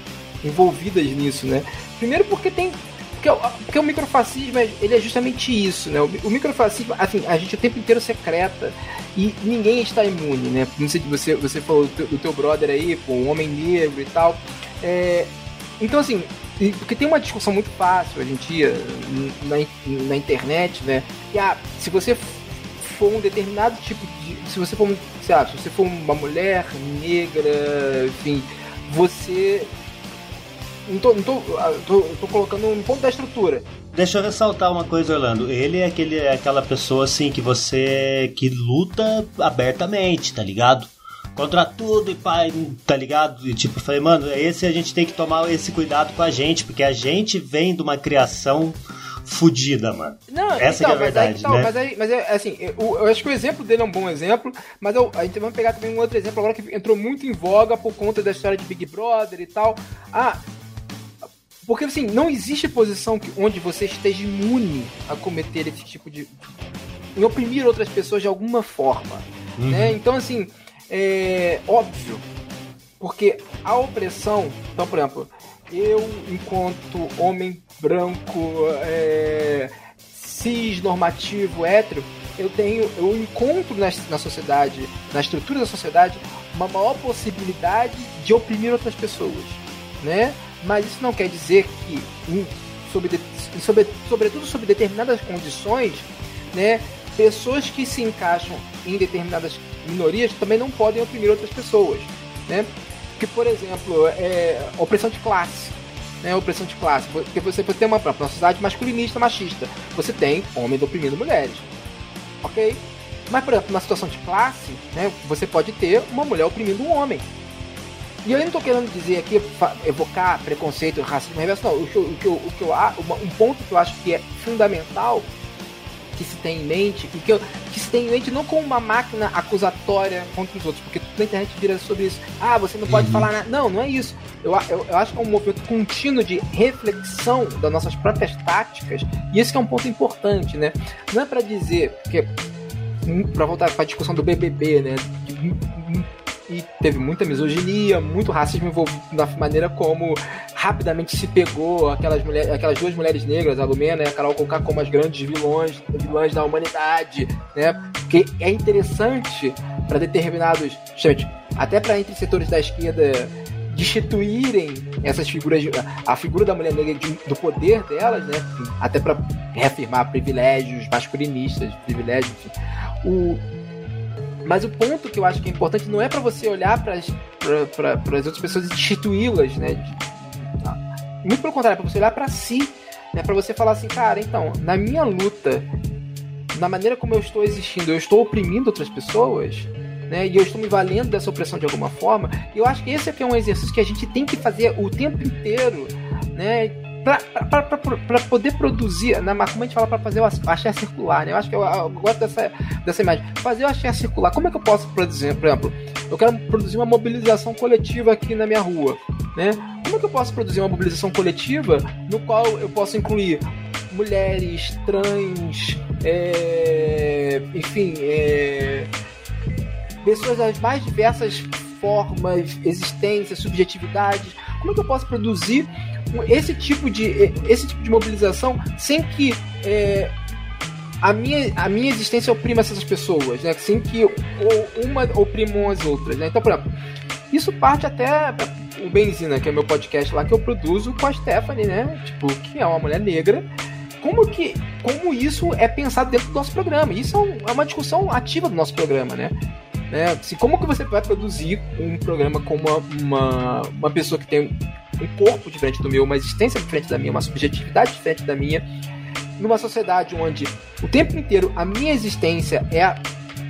envolvidas nisso, né? Primeiro porque tem porque, porque o microfascismo ele é justamente isso, né? O, o microfascismo, assim, a gente o tempo inteiro secreta e ninguém está imune, né? Não sei, você, você falou do, do teu brother aí, pô, um homem negro e tal. É, então, assim, porque tem uma discussão muito fácil hoje em dia na, na internet, né? E ah, se você for um determinado tipo de. Se você for, sei lá, se você for uma mulher negra, enfim, você. Não tô, não tô, ah, tô, tô colocando um ponto da estrutura. Deixa eu ressaltar uma coisa, Orlando. Ele é, aquele, é aquela pessoa assim que você. que luta abertamente, tá ligado? contra tudo e pai, tá ligado? E tipo, falei, mano, esse a gente tem que tomar esse cuidado com a gente, porque a gente vem de uma criação fodida, mano. Não, Essa então, é a verdade, mas aí, então, né? Mas, aí, mas é assim, eu, eu, acho que o exemplo dele é um bom exemplo, mas eu, a gente vai pegar também um outro exemplo agora que entrou muito em voga por conta da história de Big Brother e tal. Ah, porque assim, não existe posição que, onde você esteja imune a cometer esse tipo de. em oprimir outras pessoas de alguma forma. Uhum. Né? Então, assim, é óbvio. Porque a opressão, então, por exemplo, eu, enquanto homem branco, é, cis, normativo, hétero, eu tenho, eu encontro na, na sociedade, na estrutura da sociedade, uma maior possibilidade de oprimir outras pessoas, né? Mas isso não quer dizer que, em, sobre, sobre, sobretudo sobre determinadas condições, né, pessoas que se encaixam em determinadas minorias também não podem oprimir outras pessoas, né? Por exemplo, é, opressão de classe né, opressão de classe. Porque você tem uma, uma sociedade masculinista, machista. Você tem homens oprimindo mulheres. Ok? Mas, por exemplo, situação de classe, né, você pode ter uma mulher oprimindo um homem. E eu não estou querendo dizer aqui, evocar preconceito, racismo reverso, não. O que, eu, o que, eu, o que eu, um ponto que eu acho que é fundamental que se tem em mente, e que, eu, que se tem em mente não como uma máquina acusatória contra os outros, porque tudo na internet vira sobre isso. Ah, você não pode uhum. falar nada. Não, não é isso. Eu, eu, eu, acho que é um movimento contínuo de reflexão das nossas próprias táticas, e esse é um ponto importante, né? Não é para dizer que para voltar para a discussão do BBB, né? E teve muita misoginia, muito racismo envolvido na maneira como rapidamente se pegou aquelas, mulher, aquelas duas mulheres negras, a Lumena e a Carol Conká, como as grandes vilões, vilãs da humanidade, né? Porque é interessante para determinados, justamente, até para entre setores da esquerda destituírem essas figuras, a figura da mulher negra do poder delas, né? Até para reafirmar privilégios masculinistas, privilégios, enfim. O, mas o ponto que eu acho que é importante não é para você olhar para as outras pessoas e destituí-las, né? Muito pelo contrário, é para você olhar para si, né? Para você falar assim, cara, então, na minha luta, na maneira como eu estou existindo, eu estou oprimindo outras pessoas, né? E eu estou me valendo dessa opressão de alguma forma. E eu acho que esse aqui é um exercício que a gente tem que fazer o tempo inteiro, né? Para poder produzir, na como a gente fala para fazer o axé circular, né? Eu acho que eu, eu, gosto dessa, dessa imagem. Fazer o axé circular, como é que eu posso produzir? Por exemplo, eu quero produzir uma mobilização coletiva aqui na minha rua, né? Como é que eu posso produzir uma mobilização coletiva no qual eu posso incluir mulheres, trans, é, enfim, é, pessoas das mais diversas formas, existências, subjetividades. Como é que eu posso produzir esse tipo de, esse tipo de mobilização sem que é, a, minha, a minha existência oprima essas pessoas, né? Sem que uma oprimam as outras, né? Então, por exemplo, isso parte até o Benzina, que é meu podcast lá que eu produzo com a Stephanie, né? Tipo, que é uma mulher negra. Como que como isso é pensado dentro do nosso programa? Isso é, é uma discussão ativa do nosso programa, né? né? Assim, como que você vai produzir um programa com uma, uma, uma pessoa que tem um corpo diferente do meu, uma existência diferente da minha, uma subjetividade diferente da minha, numa sociedade onde o tempo inteiro a minha existência é,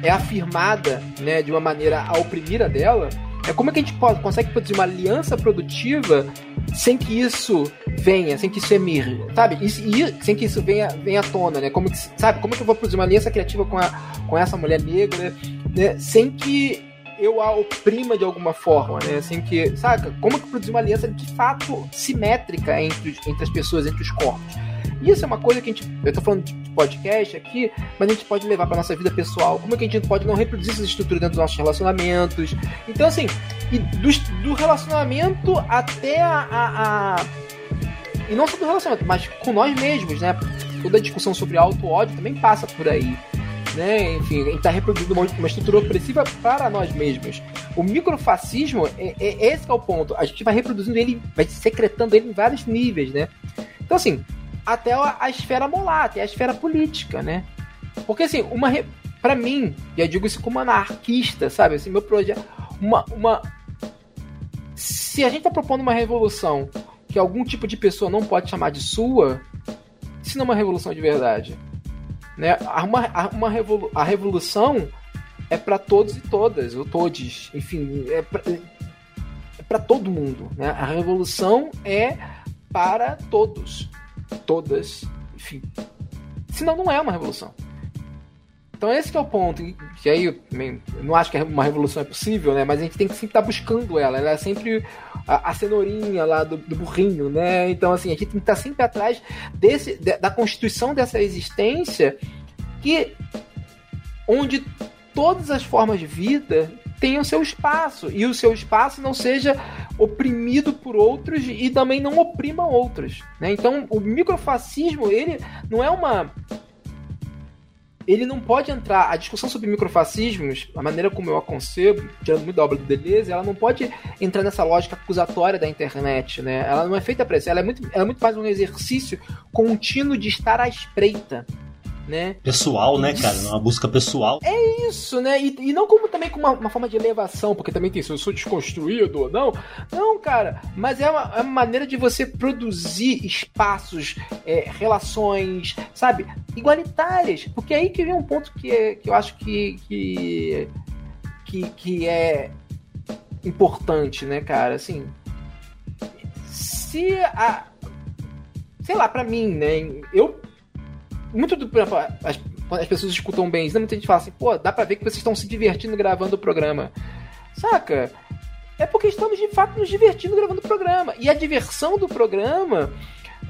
é afirmada né, de uma maneira a oprimir a dela, é como é que a gente pode, consegue produzir uma aliança produtiva sem que isso venha, sem que isso emerja, sabe? E, e, sem que isso venha, venha à tona, né? Como que, sabe? Como é que eu vou produzir uma aliança criativa com, a, com essa mulher negra, né? Sem que eu a oprima de alguma forma, né? Assim que, saca? Como que produzir uma aliança de fato simétrica entre, entre as pessoas, entre os corpos? Isso é uma coisa que a gente. Eu tô falando de podcast aqui, mas a gente pode levar pra nossa vida pessoal. Como é que a gente pode não reproduzir essas estruturas dentro dos nossos relacionamentos? Então, assim, e do, do relacionamento até a, a, a. E não só do relacionamento, mas com nós mesmos, né? Toda a discussão sobre auto-ódio também passa por aí né? Enfim, a gente está reproduzindo uma, estrutura opressiva para nós mesmos. O microfascismo, é, é, esse é o ponto. A gente vai reproduzindo ele, vai secretando ele em vários níveis, né? Então, assim, até a, a esfera molar, até a esfera política, né? Porque, assim, uma... Re... Para mim, já digo isso como anarquista, sabe? Assim, meu projeto... Uma, uma... Se a gente tá propondo uma revolução que algum tipo de pessoa não pode chamar de sua, isso não é uma revolução de verdade. Né? Uma, uma revolu a revolução é para todos e todas, ou todos, enfim, é para é todo mundo. Né? A revolução é para todos, todas, enfim. Senão não é uma revolução. Então esse é o ponto. Que aí eu, não acho que uma revolução é possível, né? Mas a gente tem que sempre estar tá buscando ela. Ela é sempre a, a cenourinha lá do, do, burrinho, né? Então, assim, a gente tem que estar tá sempre atrás desse, da constituição dessa existência que onde todas as formas de vida tenham seu espaço e o seu espaço não seja oprimido por outros e também não oprima outros. Né? Então, o microfascismo ele não é uma ele não pode entrar. A discussão sobre microfascismos, a maneira como eu a concebo, tirando muito da obra do Deleuze, ela não pode entrar nessa lógica acusatória da internet, né? Ela não é feita para isso. Ela é, muito, ela é muito mais um exercício contínuo de estar à espreita né? Pessoal, né, cara? Uma busca pessoal. É isso, né? E, e não como também com uma, uma, forma de elevação, porque também tem isso, eu sou desconstruído ou não. Não, cara, mas é uma, é uma maneira de você produzir espaços, é, relações, sabe? Igualitárias. Porque é aí que vem um ponto que, é, que eu acho que, que, que, que é importante, né, cara? Assim, se a. Sei lá, para mim, né? Eu muito do. As, as pessoas escutam bem, muita gente fala assim, pô, dá pra ver que vocês estão se divertindo gravando o programa. Saca? É porque estamos de fato nos divertindo gravando o programa. E a diversão do programa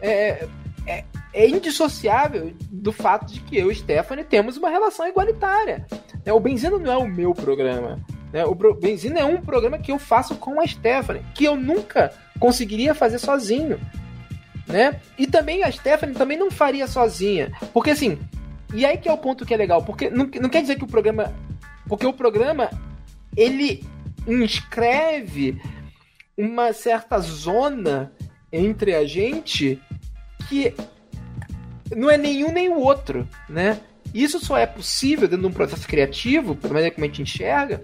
é, é, é indissociável do fato de que eu e Stephanie temos uma relação igualitária. É, o Benzino não é o meu programa. Né? O Benzina é um programa que eu faço com a Stephanie, que eu nunca conseguiria fazer sozinho. Né? E também a Stephanie também não faria sozinha. Porque assim, e aí que é o ponto que é legal, porque não, não quer dizer que o programa. Porque o programa ele inscreve uma certa zona entre a gente que não é nenhum nem o outro, né? Isso só é possível dentro de um processo criativo, pelo menos como a gente enxerga,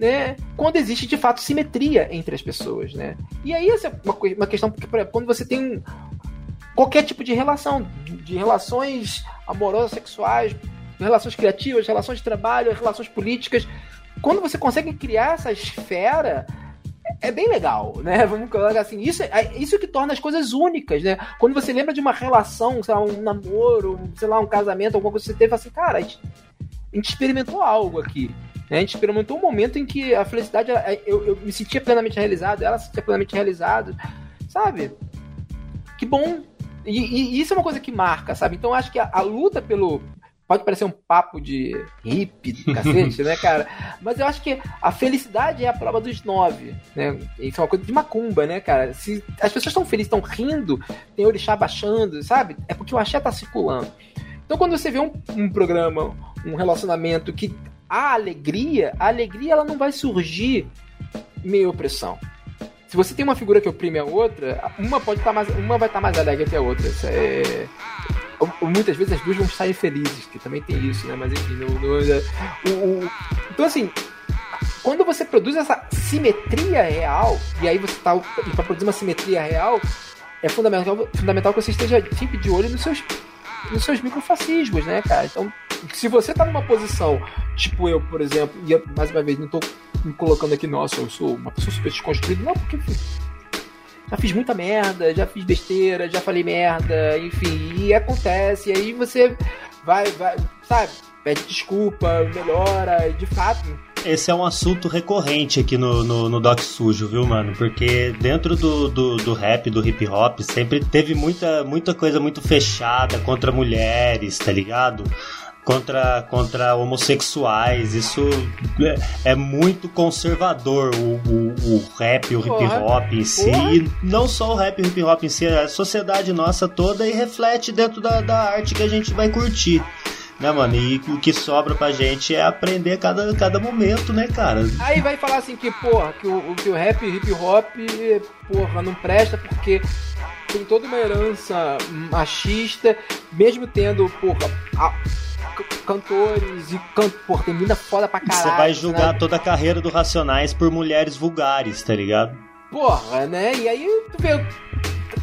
né, quando existe de fato simetria entre as pessoas, né? E aí essa é uma, uma questão porque, por exemplo, quando você tem qualquer tipo de relação, de relações amorosas, sexuais, relações criativas, relações de trabalho, relações políticas, quando você consegue criar essa esfera, é bem legal, né? Vamos colocar assim, isso, é, isso que torna as coisas únicas, né? Quando você lembra de uma relação, sei lá, um namoro, sei lá, um casamento, alguma coisa que você teve, assim, cara, a gente, a gente experimentou algo aqui. A gente experimentou um momento em que a felicidade, eu, eu me sentia plenamente realizado, ela se sentia plenamente realizada, sabe? Que bom. E, e, e, isso é uma coisa que marca, sabe? Então acho que a, a luta pelo, Pode parecer um papo de hippie do cacete, né, cara? Mas eu acho que a felicidade é a prova dos nove, né? Isso é uma coisa de macumba, né, cara? Se as pessoas estão felizes, estão rindo, tem orixá baixando, sabe? É porque o axé tá circulando. Então quando você vê um, um programa, um relacionamento que há alegria, a alegria ela não vai surgir meio opressão se você tem uma figura que oprime a outra, uma pode estar tá mais, uma vai estar tá mais alegre que a outra. É, muitas vezes as duas vão sair felizes, que também tem isso, né? Mas enfim, no, no, é, o, então assim, quando você produz essa simetria real, e aí você tá. E para produzir uma simetria real, é fundamental, fundamental que você esteja sempre de olho nos seus, nos seus microfascismos, né, cara? Então, se você tá numa posição, tipo eu, por exemplo, e mais uma vez, não tô me colocando aqui, nossa, eu sou uma pessoa super desconstruída, não, porque já fiz muita merda, já fiz besteira, já falei merda, enfim, e acontece, e aí você vai, vai, sabe, pede desculpa, melhora, de fato. Esse é um assunto recorrente aqui no, no, no Doc Sujo, viu, mano? Porque dentro do, do, do rap, do hip hop, sempre teve muita, muita coisa muito fechada contra mulheres, tá ligado? contra, contra homossexuais. Isso é, é muito conservador, o, o, o rap, o hip hop em si. E não só o rap e o hip hop em si, a sociedade nossa toda e reflete dentro da, da arte que a gente vai curtir né, mano? E o que sobra pra gente é aprender cada, cada momento, né, cara? Aí vai falar assim que, porra, que o, que o rap hip hop, porra, não presta porque tem toda uma herança machista, mesmo tendo, porra, a, cantores e canto, porra, tem mina foda pra caralho. Você vai julgar né? toda a carreira do Racionais por mulheres vulgares, tá ligado? Porra, né? E aí tu vê.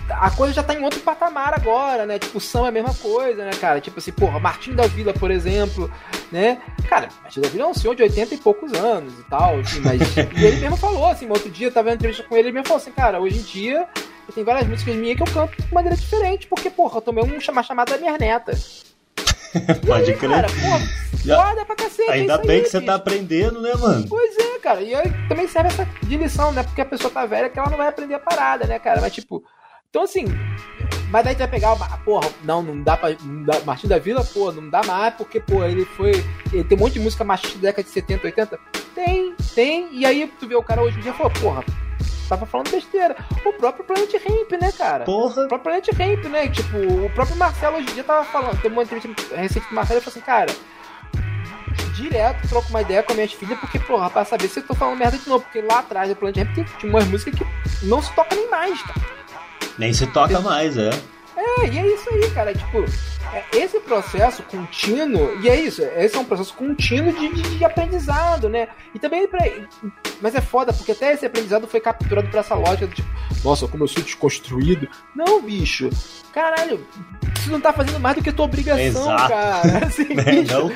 A coisa já tá em outro patamar agora, né? Tipo, o samba é a mesma coisa, né, cara? Tipo assim, porra, Martim da Vila, por exemplo, né? Cara, Martim da Vila é um senhor de 80 e poucos anos e tal, assim, mas. e ele mesmo falou, assim, outro dia eu tava em entrevista com ele, ele mesmo falou assim, cara, hoje em dia tem várias músicas minhas que eu canto de maneira diferente, porque, porra, eu tomei um, uma chamada da minha neta. Pode crer. Cara, foda pra cacete. Ainda é bem aí, que você tá aprendendo, né, mano? Pois é, cara. E aí também serve essa de lição, né? Porque a pessoa tá velha que ela não vai aprender a parada, né, cara? Mas tipo. Então assim. Mas daí tu vai pegar, porra, não, não dá pra. Não dá, Martin da Vila, pô, não dá mais, porque, pô, ele foi. Ele tem um monte de música machista da década de 70, 80. Tem, tem. E aí tu vê o cara hoje em dia e falou, porra, tava falando besteira. O próprio Planet Ramp, né, cara? Porra. O próprio Planet Ramp, né? Tipo, o próprio Marcelo hoje em dia tava falando. Tem uma entrevista recente do Marcelo e falou assim, cara. Direto troco uma ideia com as minhas filhas, porque, porra, pra saber se eu tô falando merda de novo. Porque lá atrás do Planet Ramp tinha umas músicas que não se toca nem mais, cara. Nem se toca mais, é. É, e é isso aí, cara. Tipo, esse processo contínuo, e é isso, esse é um processo contínuo de, de, de aprendizado, né? E também, pra, mas é foda, porque até esse aprendizado foi capturado por essa lógica do tipo, nossa, como eu sou desconstruído. Não, bicho, caralho, você não tá fazendo mais do que tua obrigação, Exato. cara. Assim, bicho, não?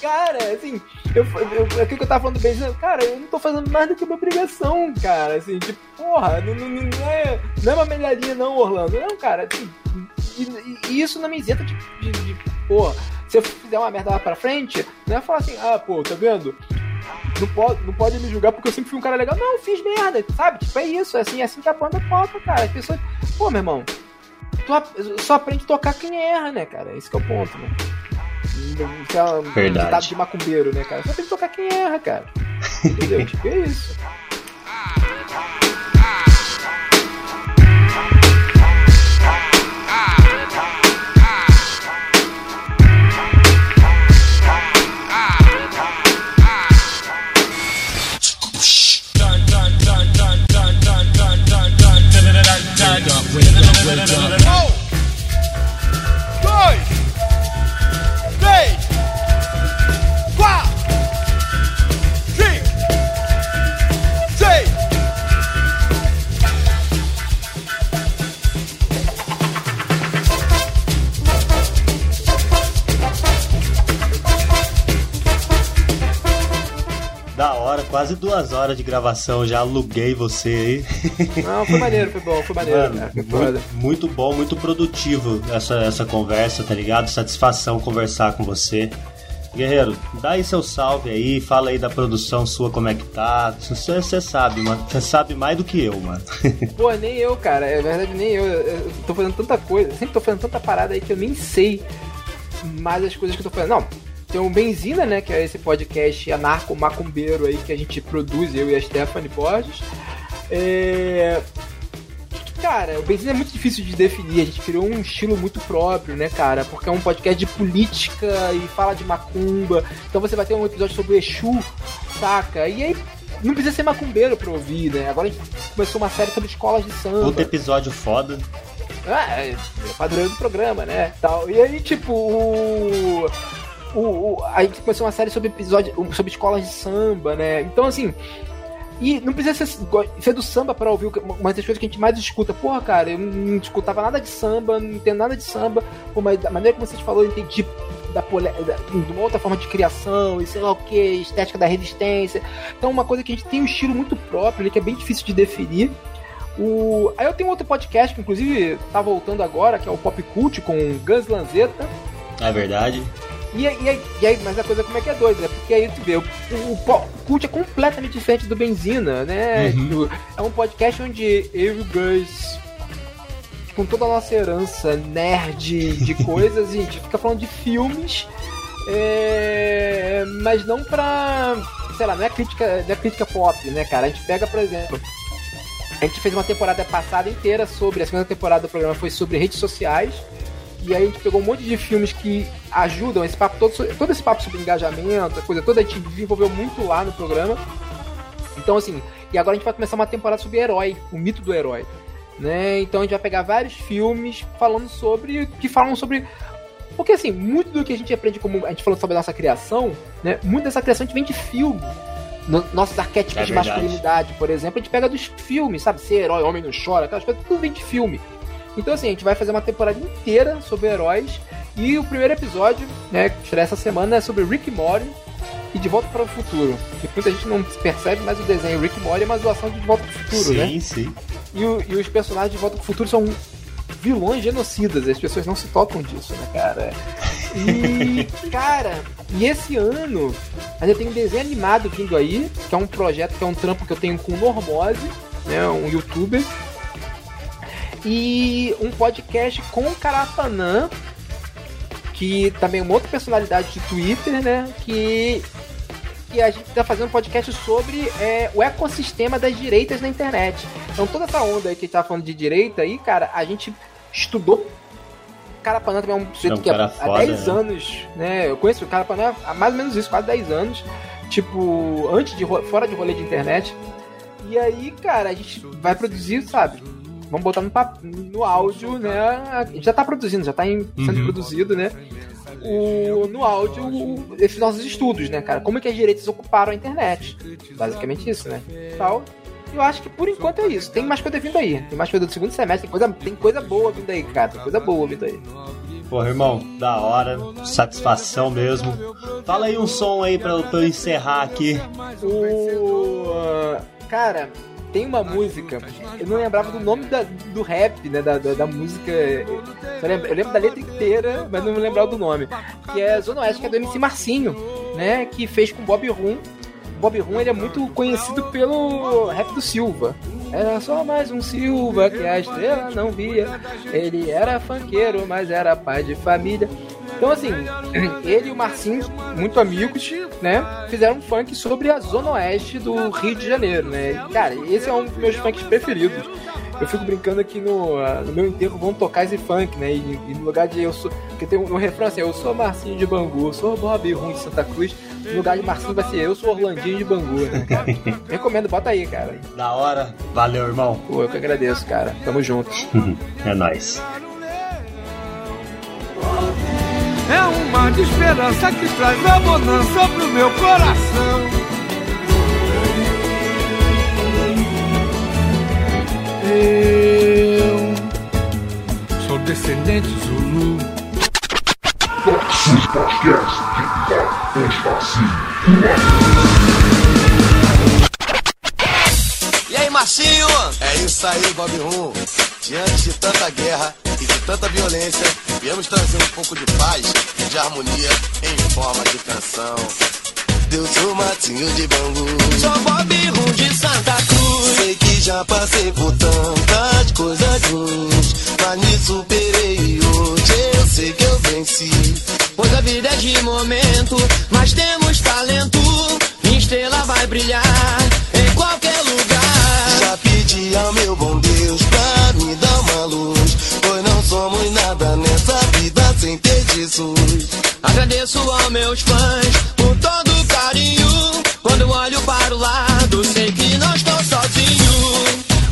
Cara, assim, eu, eu, aquilo que eu tava falando bem, cara, eu não tô fazendo mais do que minha obrigação, cara. Assim, tipo, porra, não, não, não, é, não é uma melhoria, não, Orlando. Não, cara, assim, e, e, isso não me isenta de, de, de, pô, se eu fizer uma merda lá pra frente, não é falar assim, ah, pô, tá vendo? Não pode, não pode me julgar porque eu sempre fui um cara legal. Não, fiz merda, sabe? Tipo, é isso, é assim, é assim que a banda toca, cara. As pessoas. Pô, meu irmão, tu só aprende a tocar quem erra, né, cara? Esse que é o ponto, né? Verdade. Um de macumbeiro, né, cara? Só aprende a tocar quem erra, cara. Entendeu? tipo, é isso. Duas horas de gravação, já aluguei você aí. Não, foi maneiro, foi bom, foi maneiro. Mano, cara, foi muito, muito bom, muito produtivo essa, essa conversa, tá ligado? Satisfação conversar com você. Guerreiro, dá aí seu salve aí, fala aí da produção sua, como é que tá. Você você sabe, mano. Você sabe mais do que eu, mano. Pô, nem eu, cara. É verdade, nem eu. Eu tô fazendo tanta coisa, sempre tô fazendo tanta parada aí que eu nem sei mais as coisas que eu tô fazendo. Não, tem o Benzina, né? Que é esse podcast anarco-macumbeiro aí que a gente produz, eu e a Stephanie Borges. É. Cara, o Benzina é muito difícil de definir. A gente criou um estilo muito próprio, né, cara? Porque é um podcast de política e fala de macumba. Então você vai ter um episódio sobre o Exu, saca? E aí não precisa ser macumbeiro pra ouvir, né? Agora a gente começou uma série sobre escolas de samba. Puta episódio foda. Ah, é, é padrão do programa, né? Tal. E aí, tipo, o, o, o- a gente começou uma série sobre episódio, sobre escolas de samba, né? Então, assim. E não precisa ser, ser do samba pra ouvir uma das coisas que a gente mais escuta. Porra, cara, eu não escutava nada de samba, não entendo nada de samba. Pô, mas da maneira como vocês falou, eu entendi da, pole- da- de uma outra forma de criação e sei lá o que, estética da resistência. Então, uma coisa que a gente tem um estilo muito próprio, ali, que é bem difícil de definir. O... Aí eu tenho outro podcast que inclusive tá voltando agora, que é o Pop Cult com Gus Lanzetta. É verdade. E, aí- e aí, e aí, mas a coisa como é que é doida, né? Porque aí tu vê, o, o Pop Cult é completamente diferente do Benzina, né? Uhum. É um podcast onde eu e o Gus, com toda a nossa herança nerd de coisas, a gente fica falando de filmes, é, mas não pra. Sei lá, não é crítica, não é crítica pop, né, cara? A gente pega, por exemplo. A gente fez uma temporada passada inteira sobre. A segunda temporada do programa foi sobre redes sociais. E aí a gente pegou um monte de filmes que ajudam esse papo todo, todo esse papo sobre engajamento, a coisa toda, a gente desenvolveu muito lá no programa. Então, assim, e agora a gente vai começar uma temporada sobre herói, o mito do herói. Né? Então a gente vai pegar vários filmes falando sobre. que falam sobre. Porque assim, muito do que a gente aprende como. A gente falou sobre a nossa criação, né? Muito dessa criação a gente vem de filme. No- nossos arquétipos É de masculinidade, por exemplo, a gente pega dos filmes, sabe? Ser herói, homem não chora, aquelas coisas, tudo vem de filme. Então, assim, a gente vai fazer uma temporada inteira sobre heróis. E o primeiro episódio, né, que essa semana, é sobre Rick e Morty e De Volta para o Futuro. Que muita gente não percebe, mas o desenho Rick e Morty é uma zoação de De Volta para o Futuro, sim, né? sim. E, o- e os personagens de Volta para o Futuro são vilões genocidas. As pessoas não se tocam disso, né, cara? E, cara, e esse ano ainda tem um desenho animado vindo aí, que é um projeto, que é um trampo que eu tenho com o Normose, né, um youtuber. E um podcast com o Carapanã, que também é uma outra personalidade de Twitter, né? Que, que a gente tá fazendo um podcast sobre é, o ecossistema das direitas na internet. Então toda essa onda aí que a gente tá falando de direita aí, cara, a gente estudou. Carapanã também é um sujeito É um que há, cara há foda, 10 né? anos, né? Eu conheço o Carapanã há mais ou menos isso, quase 10 anos. Tipo, antes de fora de rolê de internet. E aí, cara, a gente vai produzir, sabe? Vamos botar no, no áudio, né? Já tá produzindo, já tá em- sendo Uhum. produzido, né? O, no áudio, o- esses nossos estudos, né, cara? Como é que as direitas ocuparam a internet? Basicamente isso, né? Tal. Eu acho que por enquanto é isso. Tem mais coisa vindo aí. Tem mais coisa do segundo semestre. Tem coisa, tem coisa boa vindo aí, cara. Tem coisa boa vindo aí. Porra, irmão, da hora, satisfação mesmo. Fala aí um som aí pra, eu- pra eu encerrar aqui. O. Cara, tem uma música. Eu não lembrava do nome da- do rap, né? Da, da, da música. Eu lembro, eu lembro da letra inteira, mas não me lembrava do nome. Que é Zona Oeste, que é do MC Marcinho, né? Que fez com Bob Rum. Bob Rum ele é muito conhecido pelo rap do Silva. Era só mais um Silva que a estrela não via. Ele era funkeiro, mas era pai de família. Então, assim, ele e o Marcinho, muito amigos, né? Fizeram um funk sobre a zona oeste do Rio de Janeiro, né? Cara, esse é um dos meus funks preferidos. Eu fico brincando aqui no, no meu enterro vão tocar esse funk, né? E, e no lugar de eu sou. Porque tem um, um refrão assim, eu sou Marcinho de Bangu, eu sou Bob Rum de Santa Cruz. No lugar de Marcinho vai ser eu sou Orlandinho de Bangu, né, cara? Recomendo, bota aí, cara. Da hora. Valeu, irmão. Pô, eu que agradeço, cara. Tamo junto. é nóis. É um mar de esperança que traz a bonança pro meu coração. Eu sou descendente Zulu. Toxus Podcast, que mais facinho. E aí, Marcinho? É isso aí, Bob Rum. Diante de tanta guerra de tanta violência, viemos trazer um pouco de paz e de harmonia em forma de canção. Deus sou Matinho de Bangu. Sou Bob Rum de Santa Cruz. Sei que já passei por tantas coisas ruins, mas me superei e hoje eu sei que eu venci. Pois a vida é de momento, mas temos talento. Minha estrela vai brilhar em qualquer lugar. Já pedi ao meu bom Deus pra me dar uma luz, somos nada nessa vida sem ter Jesus. Agradeço aos meus fãs por todo o carinho. Quando olho para o lado, sei que não estou sozinho.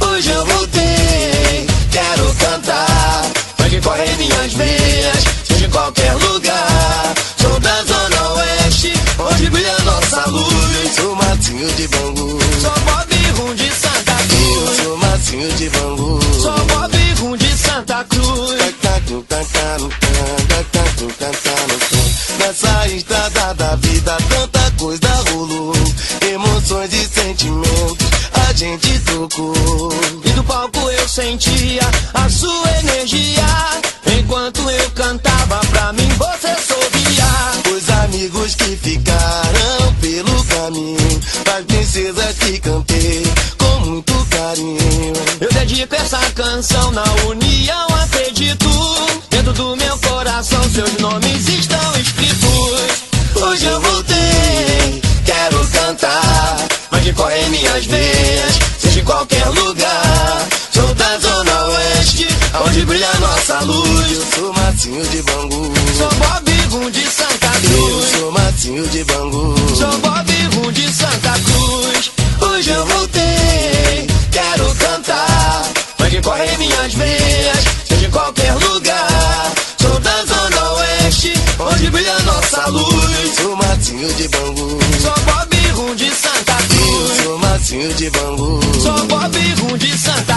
Hoje eu voltei, quero cantar. Sangue corre em minhas veias, seja em qualquer lugar. Sou da Zona Oeste, onde brilha nossa luz. Sou Matinho de Bangu, Sou Bob Rum de Santa Cruz. sou Matinho de Bangu. Nessa estrada da vida, tanta coisa rolou. Emoções e sentimentos, a gente trocou. E do palco eu sentia a sua energia. Enquanto eu cantava pra mim, você sorria. Os amigos que ficaram pelo caminho, as princesas que cantei com muito carinho. Eu dedico essa canção na união, acredito. Coração, seus nomes estão escritos. Hoje eu voltei, quero cantar. Mas que corre minhas veias, seja em qualquer lugar. Sou da Zona Oeste, onde brilha nossa luz. Eu sou Matinho de Bangu. Sou Bob Rum de Santa Eu Cruz. sou Matinho de Bangu. Sou Bob Rum de Santa Cruz. Hoje eu voltei, quero cantar. Mas que corre minhas veias, Matinho de Bangu. Sou Bob Rum de Santa Eu Cruz. sou Matinho de Bangu. Sou Bob Rum de Santa Cruz.